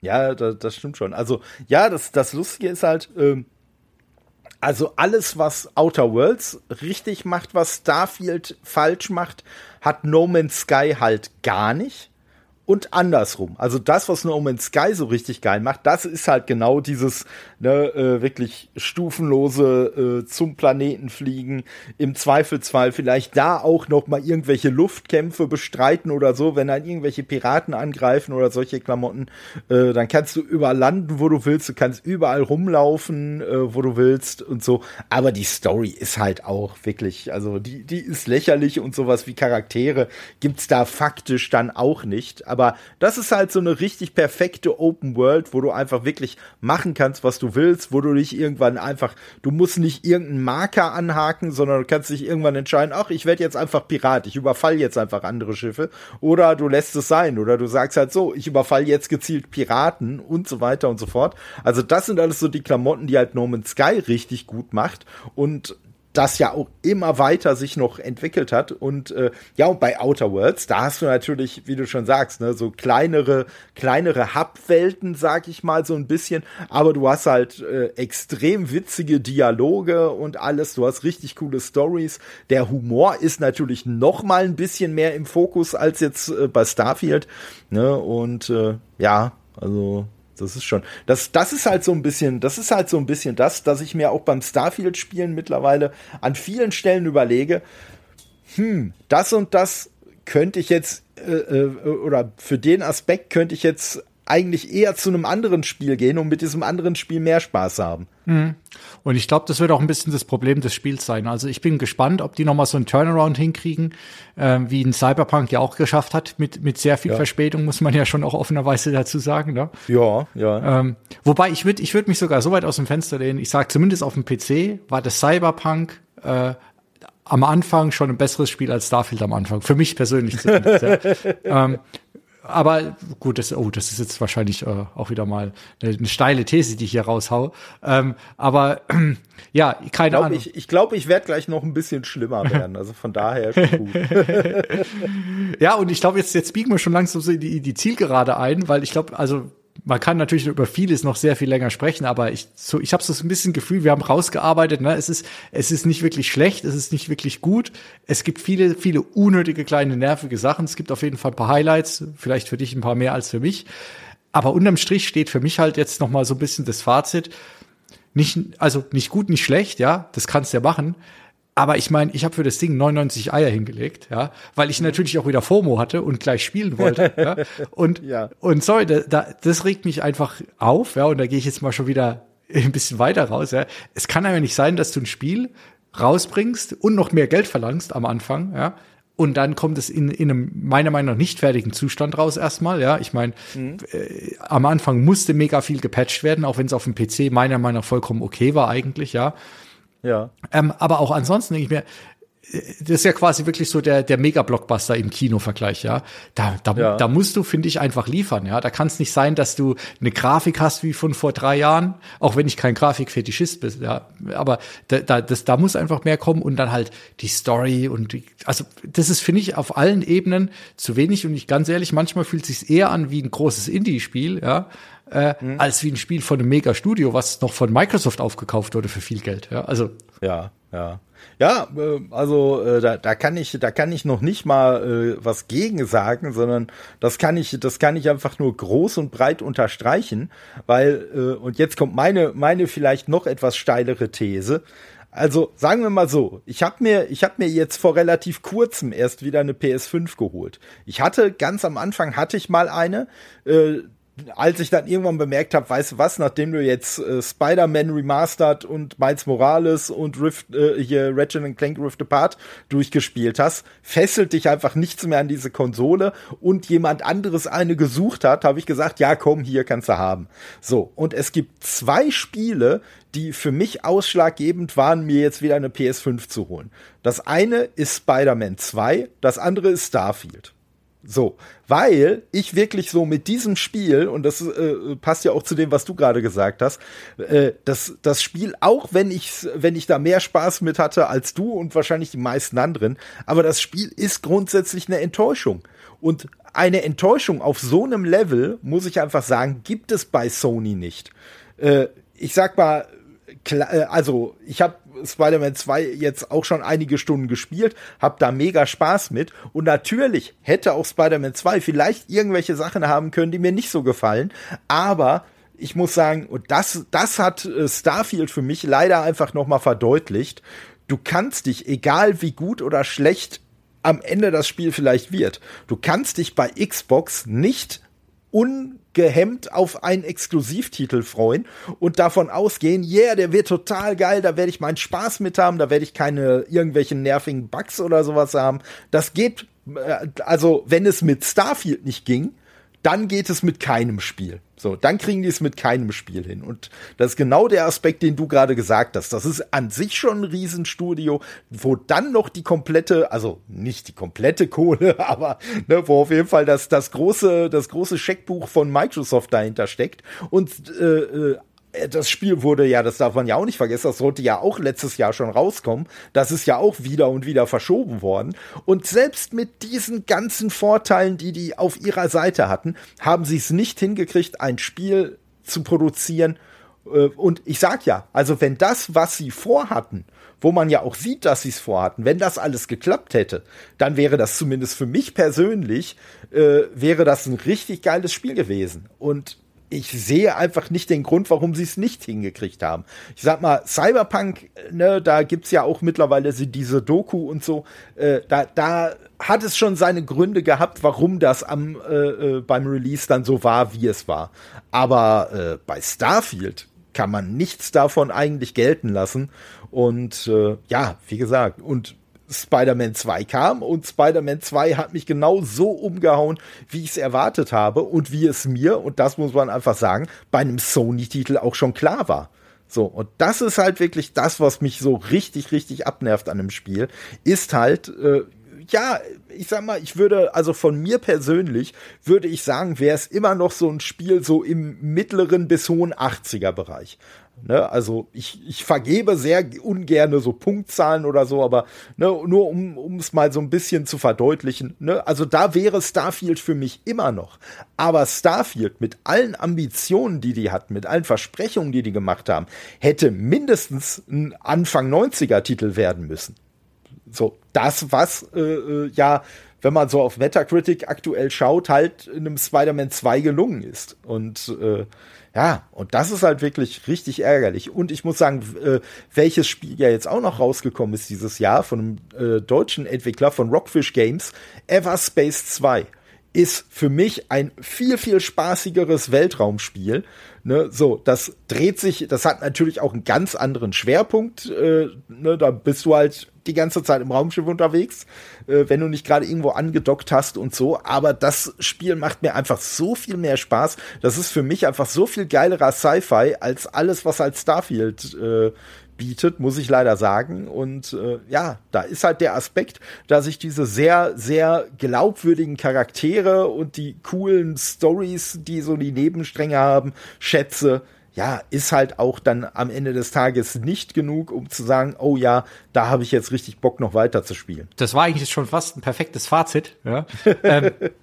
Ja, das, das stimmt schon. Also, ja, das, das Lustige ist halt, ähm, also alles, was Outer Worlds richtig macht, was Starfield falsch macht, hat No Man's Sky halt gar nicht und andersrum. Also das, was No Man's Sky so richtig geil macht, das ist halt genau dieses ne, äh, wirklich stufenlose äh, zum Planeten fliegen, im Zweifelsfall vielleicht da auch noch mal irgendwelche Luftkämpfe bestreiten oder so, wenn dann irgendwelche Piraten angreifen oder solche Klamotten, äh, dann kannst du überall landen, wo du willst, du kannst überall rumlaufen, äh, wo du willst und so. Aber die Story ist halt auch wirklich, also die, die ist lächerlich und sowas wie Charaktere gibt's da faktisch dann auch nicht. Aber aber das ist halt so eine richtig perfekte Open World, wo du einfach wirklich machen kannst, was du willst, wo du dich irgendwann einfach, du musst nicht irgendeinen Marker anhaken, sondern du kannst dich irgendwann entscheiden, ach, ich werde jetzt einfach Pirat, ich überfall jetzt einfach andere Schiffe oder du lässt es sein oder du sagst halt so, ich überfall jetzt gezielt Piraten und so weiter und so fort. Also das sind alles so die Klamotten, die halt No Man's Sky richtig gut macht und das ja auch immer weiter sich noch entwickelt hat. Und äh, ja, und bei Outer Worlds, da hast du natürlich, wie du schon sagst, ne, so kleinere, kleinere Hub-Welten, sag ich mal, so ein bisschen. Aber du hast halt äh, extrem witzige Dialoge und alles. Du hast richtig coole Stories. Der Humor ist natürlich noch mal ein bisschen mehr im Fokus als jetzt äh, bei Starfield. Ne? Und äh, ja, also das ist schon, das, das ist halt so ein bisschen, das ist halt so ein bisschen das, dass ich mir auch beim Starfield-Spielen mittlerweile an vielen Stellen überlege, hm, das und das könnte ich jetzt, äh, äh, oder für den Aspekt könnte ich jetzt eigentlich eher zu einem anderen Spiel gehen und mit diesem anderen Spiel mehr Spaß haben.
Mhm. Und ich glaube, das wird auch ein bisschen das Problem des Spiels sein. Also ich bin gespannt, ob die noch mal so einen Turnaround hinkriegen, äh, wie ein Cyberpunk ja auch geschafft hat, mit, mit sehr viel ja. Verspätung, muss man ja schon auch offenerweise dazu sagen. Ne?
Ja, ja.
Ähm, wobei ich würde ich würd mich sogar so weit aus dem Fenster lehnen, ich sage zumindest auf dem PC war das Cyberpunk äh, am Anfang schon ein besseres Spiel als Starfield am Anfang. Für mich persönlich zumindest. ja. ähm, aber gut, das, oh, das ist jetzt wahrscheinlich äh, auch wieder mal eine, eine, steile These, die ich hier raushau. Ähm, aber äh, ja, keine
ich glaub,
Ahnung.
Ich, ich glaube, ich werde gleich noch ein bisschen schlimmer werden. Also von daher gut.
ja, und ich glaube, jetzt, jetzt biegen wir schon langsam so in die, die Zielgerade ein, weil ich glaube, also man kann natürlich über vieles noch sehr viel länger sprechen, aber ich so ich habe so ein bisschen Gefühl, wir haben rausgearbeitet, ne? Es ist es ist nicht wirklich schlecht, es ist nicht wirklich gut. Es gibt viele viele unnötige kleine nervige Sachen. Es gibt auf jeden Fall ein paar Highlights, vielleicht für dich ein paar mehr als für mich. Aber unterm Strich steht für mich halt jetzt noch mal so ein bisschen das Fazit. Nicht also nicht gut, nicht schlecht, ja, das kannst du ja machen, aber ich meine, ich habe für das Ding 99 Eier hingelegt, ja, weil ich natürlich auch wieder FOMO hatte und gleich spielen wollte. ja. Und, ja. und sorry, da, da, das regt mich einfach auf, ja, und da gehe ich jetzt mal schon wieder ein bisschen weiter raus. Ja. Es kann aber nicht sein, dass du ein Spiel rausbringst und noch mehr Geld verlangst am Anfang, ja, und dann kommt es in, in einem meiner Meinung nach nicht fertigen Zustand raus erstmal. Ja, ich meine, mhm. äh, am Anfang musste mega viel gepatcht werden, auch wenn es auf dem PC meiner Meinung nach vollkommen okay war eigentlich. Ja,
ja.
Ähm, aber auch ansonsten denke ich mir, das ist ja quasi wirklich so der, der Mega-Blockbuster im Kino-Vergleich, ja. Da, da, ja. da musst du, finde ich, einfach liefern, ja. Da kann es nicht sein, dass du eine Grafik hast wie von vor drei Jahren, auch wenn ich kein Grafikfetischist bin, ja. Aber da, da, das, da muss einfach mehr kommen und dann halt die Story und die, also das ist, finde ich, auf allen Ebenen zu wenig und ich ganz ehrlich, manchmal fühlt es sich eher an wie ein großes Indie-Spiel, ja äh, mhm. als wie ein Spiel von einem Mega-Studio, was noch von Microsoft aufgekauft wurde für viel Geld. Ja, also
ja, ja. Ja, äh, also äh, da, da kann ich, da kann ich noch nicht mal äh, was gegen sagen, sondern das kann ich, das kann ich einfach nur groß und breit unterstreichen, weil äh, und jetzt kommt meine, meine vielleicht noch etwas steilere These. Also sagen wir mal so, ich habe mir, ich habe mir jetzt vor relativ kurzem erst wieder eine PS5 geholt. Ich hatte ganz am Anfang hatte ich mal eine. Äh, als ich dann irgendwann bemerkt habe, weißt du was, nachdem du jetzt äh, Spider-Man Remastered und Miles Morales und Rift, äh, hier Ratchet Clank Rift Apart durchgespielt hast, fesselt dich einfach nichts mehr an diese Konsole und jemand anderes eine gesucht hat, habe ich gesagt, ja komm, hier kannst du haben. So, und es gibt zwei Spiele, die für mich ausschlaggebend waren, mir jetzt wieder eine PS5 zu holen. Das eine ist Spider-Man 2, das andere ist Starfield. So, weil ich wirklich so mit diesem Spiel, und das äh, passt ja auch zu dem, was du gerade gesagt hast, äh, das, das Spiel, auch wenn ich, wenn ich da mehr Spaß mit hatte als du und wahrscheinlich die meisten anderen, aber das Spiel ist grundsätzlich eine Enttäuschung. Und eine Enttäuschung auf so einem Level, muss ich einfach sagen, gibt es bei Sony nicht. Äh, ich sag mal, also ich habe Spider-Man 2 jetzt auch schon einige Stunden gespielt, habe da mega Spaß mit und natürlich hätte auch Spider-Man 2 vielleicht irgendwelche Sachen haben können, die mir nicht so gefallen, aber ich muss sagen, und das, das hat äh, Starfield für mich leider einfach nochmal verdeutlicht. Du kannst dich, egal wie gut oder schlecht am Ende das Spiel vielleicht wird, du kannst dich bei Xbox nicht ungehemmt auf einen Exklusivtitel freuen und davon ausgehen, yeah, der wird total geil, da werde ich meinen Spaß mit haben, da werde ich keine irgendwelchen nervigen Bugs oder sowas haben. Das geht, äh, also wenn es mit Starfield nicht ging, dann geht es mit keinem Spiel. So, dann kriegen die es mit keinem Spiel hin. Und das ist genau der Aspekt, den du gerade gesagt hast. Das ist an sich schon ein Riesenstudio, wo dann noch die komplette, also nicht die komplette Kohle, aber ne, wo auf jeden Fall das, das große, das große Scheckbuch von Microsoft dahinter steckt. Und äh, äh das Spiel wurde ja, das darf man ja auch nicht vergessen, das sollte ja auch letztes Jahr schon rauskommen. Das ist ja auch wieder und wieder verschoben worden. Und selbst mit diesen ganzen Vorteilen, die die auf ihrer Seite hatten, haben sie es nicht hingekriegt, ein Spiel zu produzieren. Äh, und ich sag ja, also wenn das, was sie vorhatten, wo man ja auch sieht, dass sie es vorhatten, wenn das alles geklappt hätte, dann wäre das zumindest für mich persönlich, äh, wäre das ein richtig geiles Spiel gewesen. Und ich sehe einfach nicht den Grund, warum sie es nicht hingekriegt haben. Ich sag mal, Cyberpunk, ne, da gibt's ja auch mittlerweile diese Doku und so, äh, da, da hat es schon seine Gründe gehabt, warum das am, äh, äh, beim Release dann so war, wie es war. Aber äh, bei Starfield kann man nichts davon eigentlich gelten lassen. Und äh, ja, wie gesagt, und Spider-Man 2 kam und Spider-Man 2 hat mich genau so umgehauen, wie ich es erwartet habe und wie es mir, und das muss man einfach sagen, bei einem Sony-Titel auch schon klar war. So, und das ist halt wirklich das, was mich so richtig, richtig abnervt an dem Spiel, ist halt, äh, ja, ich sag mal, ich würde, also von mir persönlich, würde ich sagen, wäre es immer noch so ein Spiel so im mittleren bis hohen 80er Bereich. Ne, also ich, ich vergebe sehr ungerne so Punktzahlen oder so, aber ne, nur um es mal so ein bisschen zu verdeutlichen. Ne, also da wäre Starfield für mich immer noch. Aber Starfield mit allen Ambitionen, die die hatten, mit allen Versprechungen, die die gemacht haben, hätte mindestens ein Anfang 90er Titel werden müssen. So das, was äh, äh, ja wenn man so auf Metacritic aktuell schaut, halt in einem Spider-Man 2 gelungen ist. Und äh, ja, und das ist halt wirklich richtig ärgerlich. Und ich muss sagen, äh, welches Spiel ja jetzt auch noch rausgekommen ist dieses Jahr von einem äh, deutschen Entwickler von Rockfish Games, Everspace 2 ist für mich ein viel, viel spaßigeres Weltraumspiel. Ne, so, das dreht sich, das hat natürlich auch einen ganz anderen Schwerpunkt. Äh, ne, da bist du halt die ganze Zeit im Raumschiff unterwegs, äh, wenn du nicht gerade irgendwo angedockt hast und so. Aber das Spiel macht mir einfach so viel mehr Spaß. Das ist für mich einfach so viel geilerer Sci-Fi als alles, was halt Starfield äh, bietet, muss ich leider sagen. Und äh, ja, da ist halt der Aspekt, dass ich diese sehr, sehr glaubwürdigen Charaktere und die coolen Stories, die so die Nebenstränge haben, schätze ja, ist halt auch dann am Ende des Tages nicht genug, um zu sagen, oh ja, da habe ich jetzt richtig Bock, noch weiter zu spielen.
Das war eigentlich schon fast ein perfektes Fazit. Ja. ähm,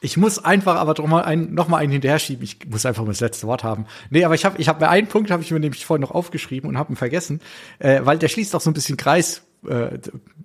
ich muss einfach aber doch mal ein, noch mal einen hinterher schieben. Ich muss einfach mal das letzte Wort haben. Nee, aber ich habe ich hab mir einen Punkt, habe ich mir nämlich vorhin noch aufgeschrieben und habe ihn vergessen, äh, weil der schließt auch so ein bisschen Kreis äh,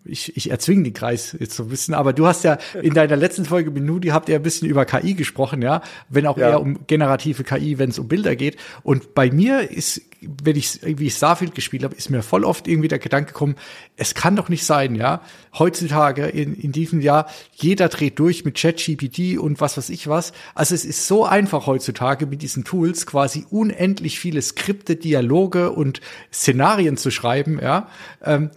ich, ich erzwinge den Kreis jetzt so ein bisschen, aber du hast ja in deiner letzten Folge Minudi habt ihr ein bisschen über KI gesprochen, ja, wenn auch ja. eher um generative KI, wenn es um Bilder geht. Und bei mir ist, wenn ich wie ich Starfield gespielt habe, ist mir voll oft irgendwie der Gedanke gekommen, es kann doch nicht sein, ja, heutzutage in, in diesem Jahr, jeder dreht durch mit ChatGPT und was weiß ich was. Also es ist so einfach heutzutage mit diesen Tools quasi unendlich viele Skripte, Dialoge und Szenarien zu schreiben, ja. Ähm,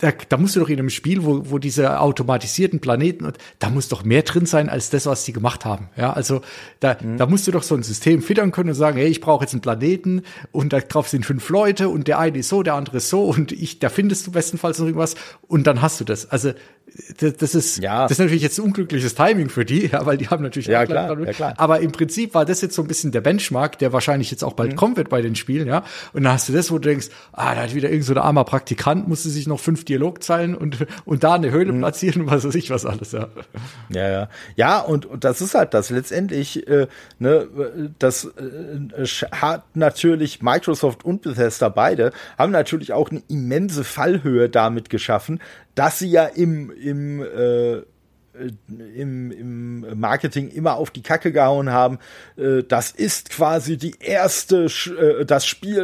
da, da musst du doch in einem Spiel, wo, wo diese automatisierten Planeten, da muss doch mehr drin sein als das, was sie gemacht haben. Ja, also da, mhm. da musst du doch so ein System füttern können und sagen, hey, ich brauche jetzt einen Planeten und da drauf sind fünf Leute und der eine ist so, der andere ist so und ich, da findest du bestenfalls noch irgendwas und dann hast du das. Also das, ist, ja. das ist natürlich jetzt unglückliches Timing für die, ja, weil die haben natürlich
ja, klar,
ja, klar. Aber im Prinzip war das jetzt so ein bisschen der Benchmark, der wahrscheinlich jetzt auch bald mhm. kommen wird bei den Spielen, ja. Und dann hast du das, wo du denkst, ah, da hat wieder irgend so ein armer Praktikant, musste sich noch fünf Dialogzeilen und, und da eine Höhle mhm. platzieren, was weiß ich was alles, ja.
Ja, ja. Ja, und, und das ist halt das. Letztendlich, äh, ne, das äh, hat natürlich Microsoft und Bethesda beide, haben natürlich auch eine immense Fallhöhe damit geschaffen, dass sie ja im, im äh, im, im Marketing immer auf die Kacke gehauen haben. Äh, das ist quasi die erste, äh, das Spiel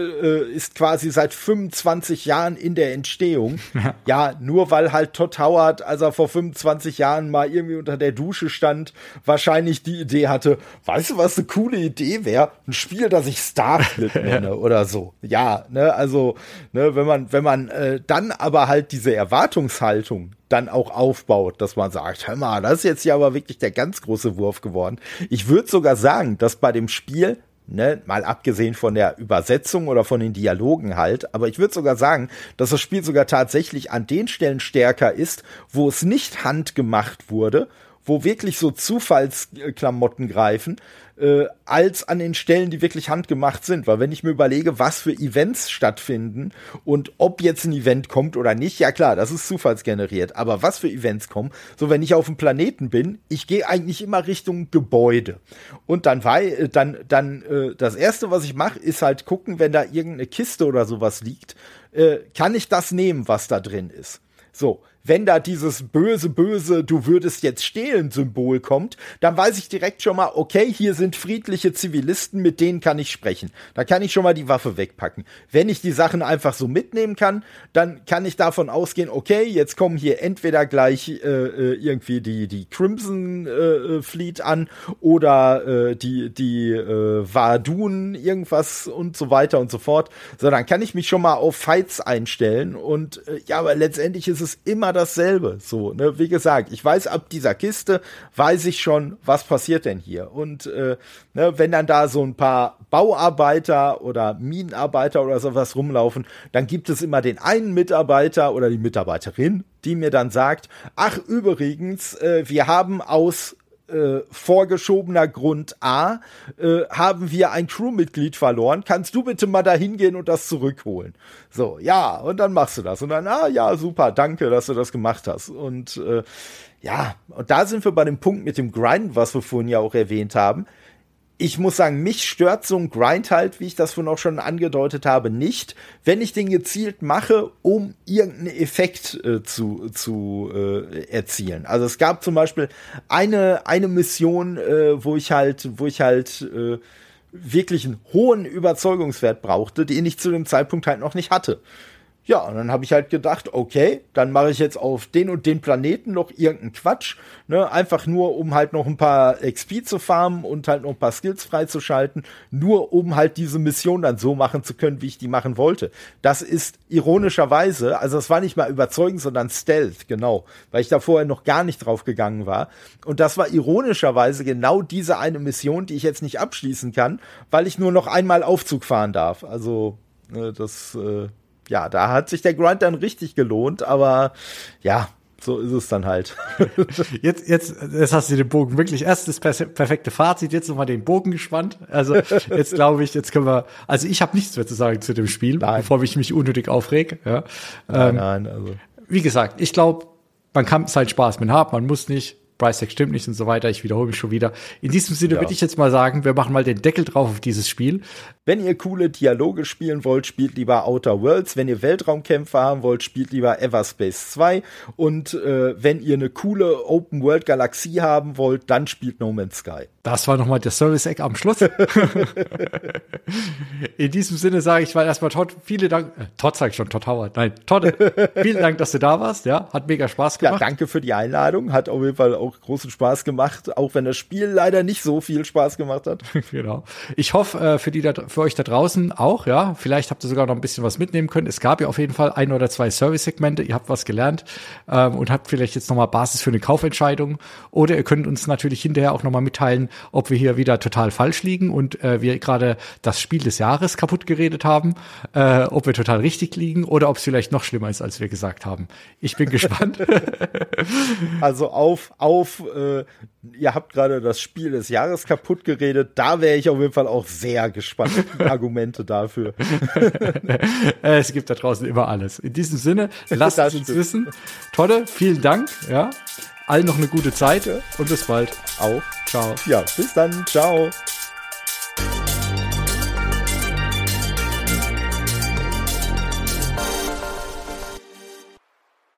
ist quasi seit 25 Jahren in der Entstehung. Ja. ja, nur weil halt Todd Howard, als er vor 25 Jahren mal irgendwie unter der Dusche stand, wahrscheinlich die Idee hatte, weißt du, was eine coole Idee wäre? Ein Spiel, das ich Starfield nenne oder so. Ja, ne, also, ne, wenn man, wenn man äh, dann aber halt diese Erwartungshaltung dann auch aufbaut, dass man sagt, hör mal, das ist jetzt ja aber wirklich der ganz große Wurf geworden. Ich würde sogar sagen, dass bei dem Spiel Ne, mal abgesehen von der Übersetzung oder von den Dialogen halt, aber ich würde sogar sagen, dass das Spiel sogar tatsächlich an den Stellen stärker ist, wo es nicht handgemacht wurde, wo wirklich so Zufallsklamotten greifen, äh, als an den Stellen, die wirklich handgemacht sind. Weil wenn ich mir überlege, was für Events stattfinden und ob jetzt ein Event kommt oder nicht, ja klar, das ist zufallsgeneriert. Aber was für Events kommen, so wenn ich auf dem Planeten bin, ich gehe eigentlich immer Richtung Gebäude. Und dann war, äh, dann, dann, äh, das erste, was ich mache, ist halt gucken, wenn da irgendeine Kiste oder sowas liegt, äh, kann ich das nehmen, was da drin ist. So, wenn da dieses böse, böse, du würdest jetzt stehlen Symbol kommt, dann weiß ich direkt schon mal, okay, hier sind friedliche Zivilisten, mit denen kann ich sprechen. Da kann ich schon mal die Waffe wegpacken. Wenn ich die Sachen einfach so mitnehmen kann, dann kann ich davon ausgehen, okay, jetzt kommen hier entweder gleich äh, äh irgendwie die, die Crimson äh, Fleet an oder äh, die, die äh, Vadun, irgendwas und so weiter und so fort. So, dann kann ich mich schon mal auf Fights einstellen und äh, ja, aber letztendlich ist es immer dasselbe. So, ne, wie gesagt, ich weiß ab dieser Kiste, weiß ich schon, was passiert denn hier. Und äh, ne, wenn dann da so ein paar Bauarbeiter oder Minenarbeiter oder sowas rumlaufen, dann gibt es immer den einen Mitarbeiter oder die Mitarbeiterin, die mir dann sagt, ach übrigens, äh, wir haben aus äh, vorgeschobener Grund A, äh, haben wir ein Crewmitglied verloren. Kannst du bitte mal da hingehen und das zurückholen? So, ja, und dann machst du das. Und dann, ah ja, super, danke, dass du das gemacht hast. Und äh, ja, und da sind wir bei dem Punkt mit dem Grind, was wir vorhin ja auch erwähnt haben ich muss sagen, mich stört so ein Grind halt, wie ich das vorhin auch schon angedeutet habe, nicht, wenn ich den gezielt mache, um irgendeinen Effekt äh, zu, zu äh, erzielen. Also es gab zum Beispiel eine, eine Mission, äh, wo ich halt, wo ich halt äh, wirklich einen hohen Überzeugungswert brauchte, den ich zu dem Zeitpunkt halt noch nicht hatte. Ja, und dann habe ich halt gedacht, okay, dann mache ich jetzt auf den und den Planeten noch irgendeinen Quatsch, ne, einfach nur um halt noch ein paar XP zu farmen und halt noch ein paar Skills freizuschalten, nur um halt diese Mission dann so machen zu können, wie ich die machen wollte. Das ist ironischerweise, also es war nicht mal überzeugend, sondern Stealth, genau, weil ich da vorher noch gar nicht drauf gegangen war. Und das war ironischerweise genau diese eine Mission, die ich jetzt nicht abschließen kann, weil ich nur noch einmal Aufzug fahren darf. Also, äh, das, äh, ja, da hat sich der Grind dann richtig gelohnt, aber ja, so ist es dann halt.
jetzt, jetzt, jetzt hast du den Bogen wirklich erst das perfekte Fazit, jetzt nochmal den Bogen gespannt. Also jetzt glaube ich, jetzt können wir, also ich habe nichts mehr zu sagen zu dem Spiel, nein. bevor ich mich unnötig aufreg. Ja. Nein, ähm, nein, also. Wie gesagt, ich glaube, man kann es halt Spaß mit haben, man muss nicht Price Tag stimmt nicht und so weiter. Ich wiederhole mich schon wieder. In diesem Sinne ja. würde ich jetzt mal sagen, wir machen mal den Deckel drauf auf dieses Spiel.
Wenn ihr coole Dialoge spielen wollt, spielt lieber Outer Worlds. Wenn ihr Weltraumkämpfe haben wollt, spielt lieber Everspace 2. Und äh, wenn ihr eine coole Open World Galaxie haben wollt, dann spielt No Man's Sky.
Das war nochmal der Service-Eck am Schluss. In diesem Sinne sage ich mal erstmal Todd, vielen Dank. Äh, Todd sag ich schon, Todd Howard. Nein, Todd, vielen Dank, dass du da warst. Ja, hat mega Spaß gemacht.
Ja, danke für die Einladung. Hat auf jeden Fall auch großen Spaß gemacht, auch wenn das Spiel leider nicht so viel Spaß gemacht hat.
genau. Ich hoffe, äh, für die da, für euch da draußen auch, ja. Vielleicht habt ihr sogar noch ein bisschen was mitnehmen können. Es gab ja auf jeden Fall ein oder zwei Service-Segmente. Ihr habt was gelernt ähm, und habt vielleicht jetzt nochmal Basis für eine Kaufentscheidung. Oder ihr könnt uns natürlich hinterher auch nochmal mitteilen, ob wir hier wieder total falsch liegen und äh, wir gerade das Spiel des Jahres kaputt geredet haben, äh, ob wir total richtig liegen oder ob es vielleicht noch schlimmer ist, als wir gesagt haben. Ich bin gespannt.
also auf, auf, äh, ihr habt gerade das Spiel des Jahres kaputt geredet. Da wäre ich auf jeden Fall auch sehr gespannt auf Argumente dafür.
es gibt da draußen immer alles. In diesem Sinne, lasst es uns wissen. Tolle, vielen Dank. Ja, allen noch eine gute Zeit und bis bald.
Auch. Ciao. Ja, bis dann. Ciao.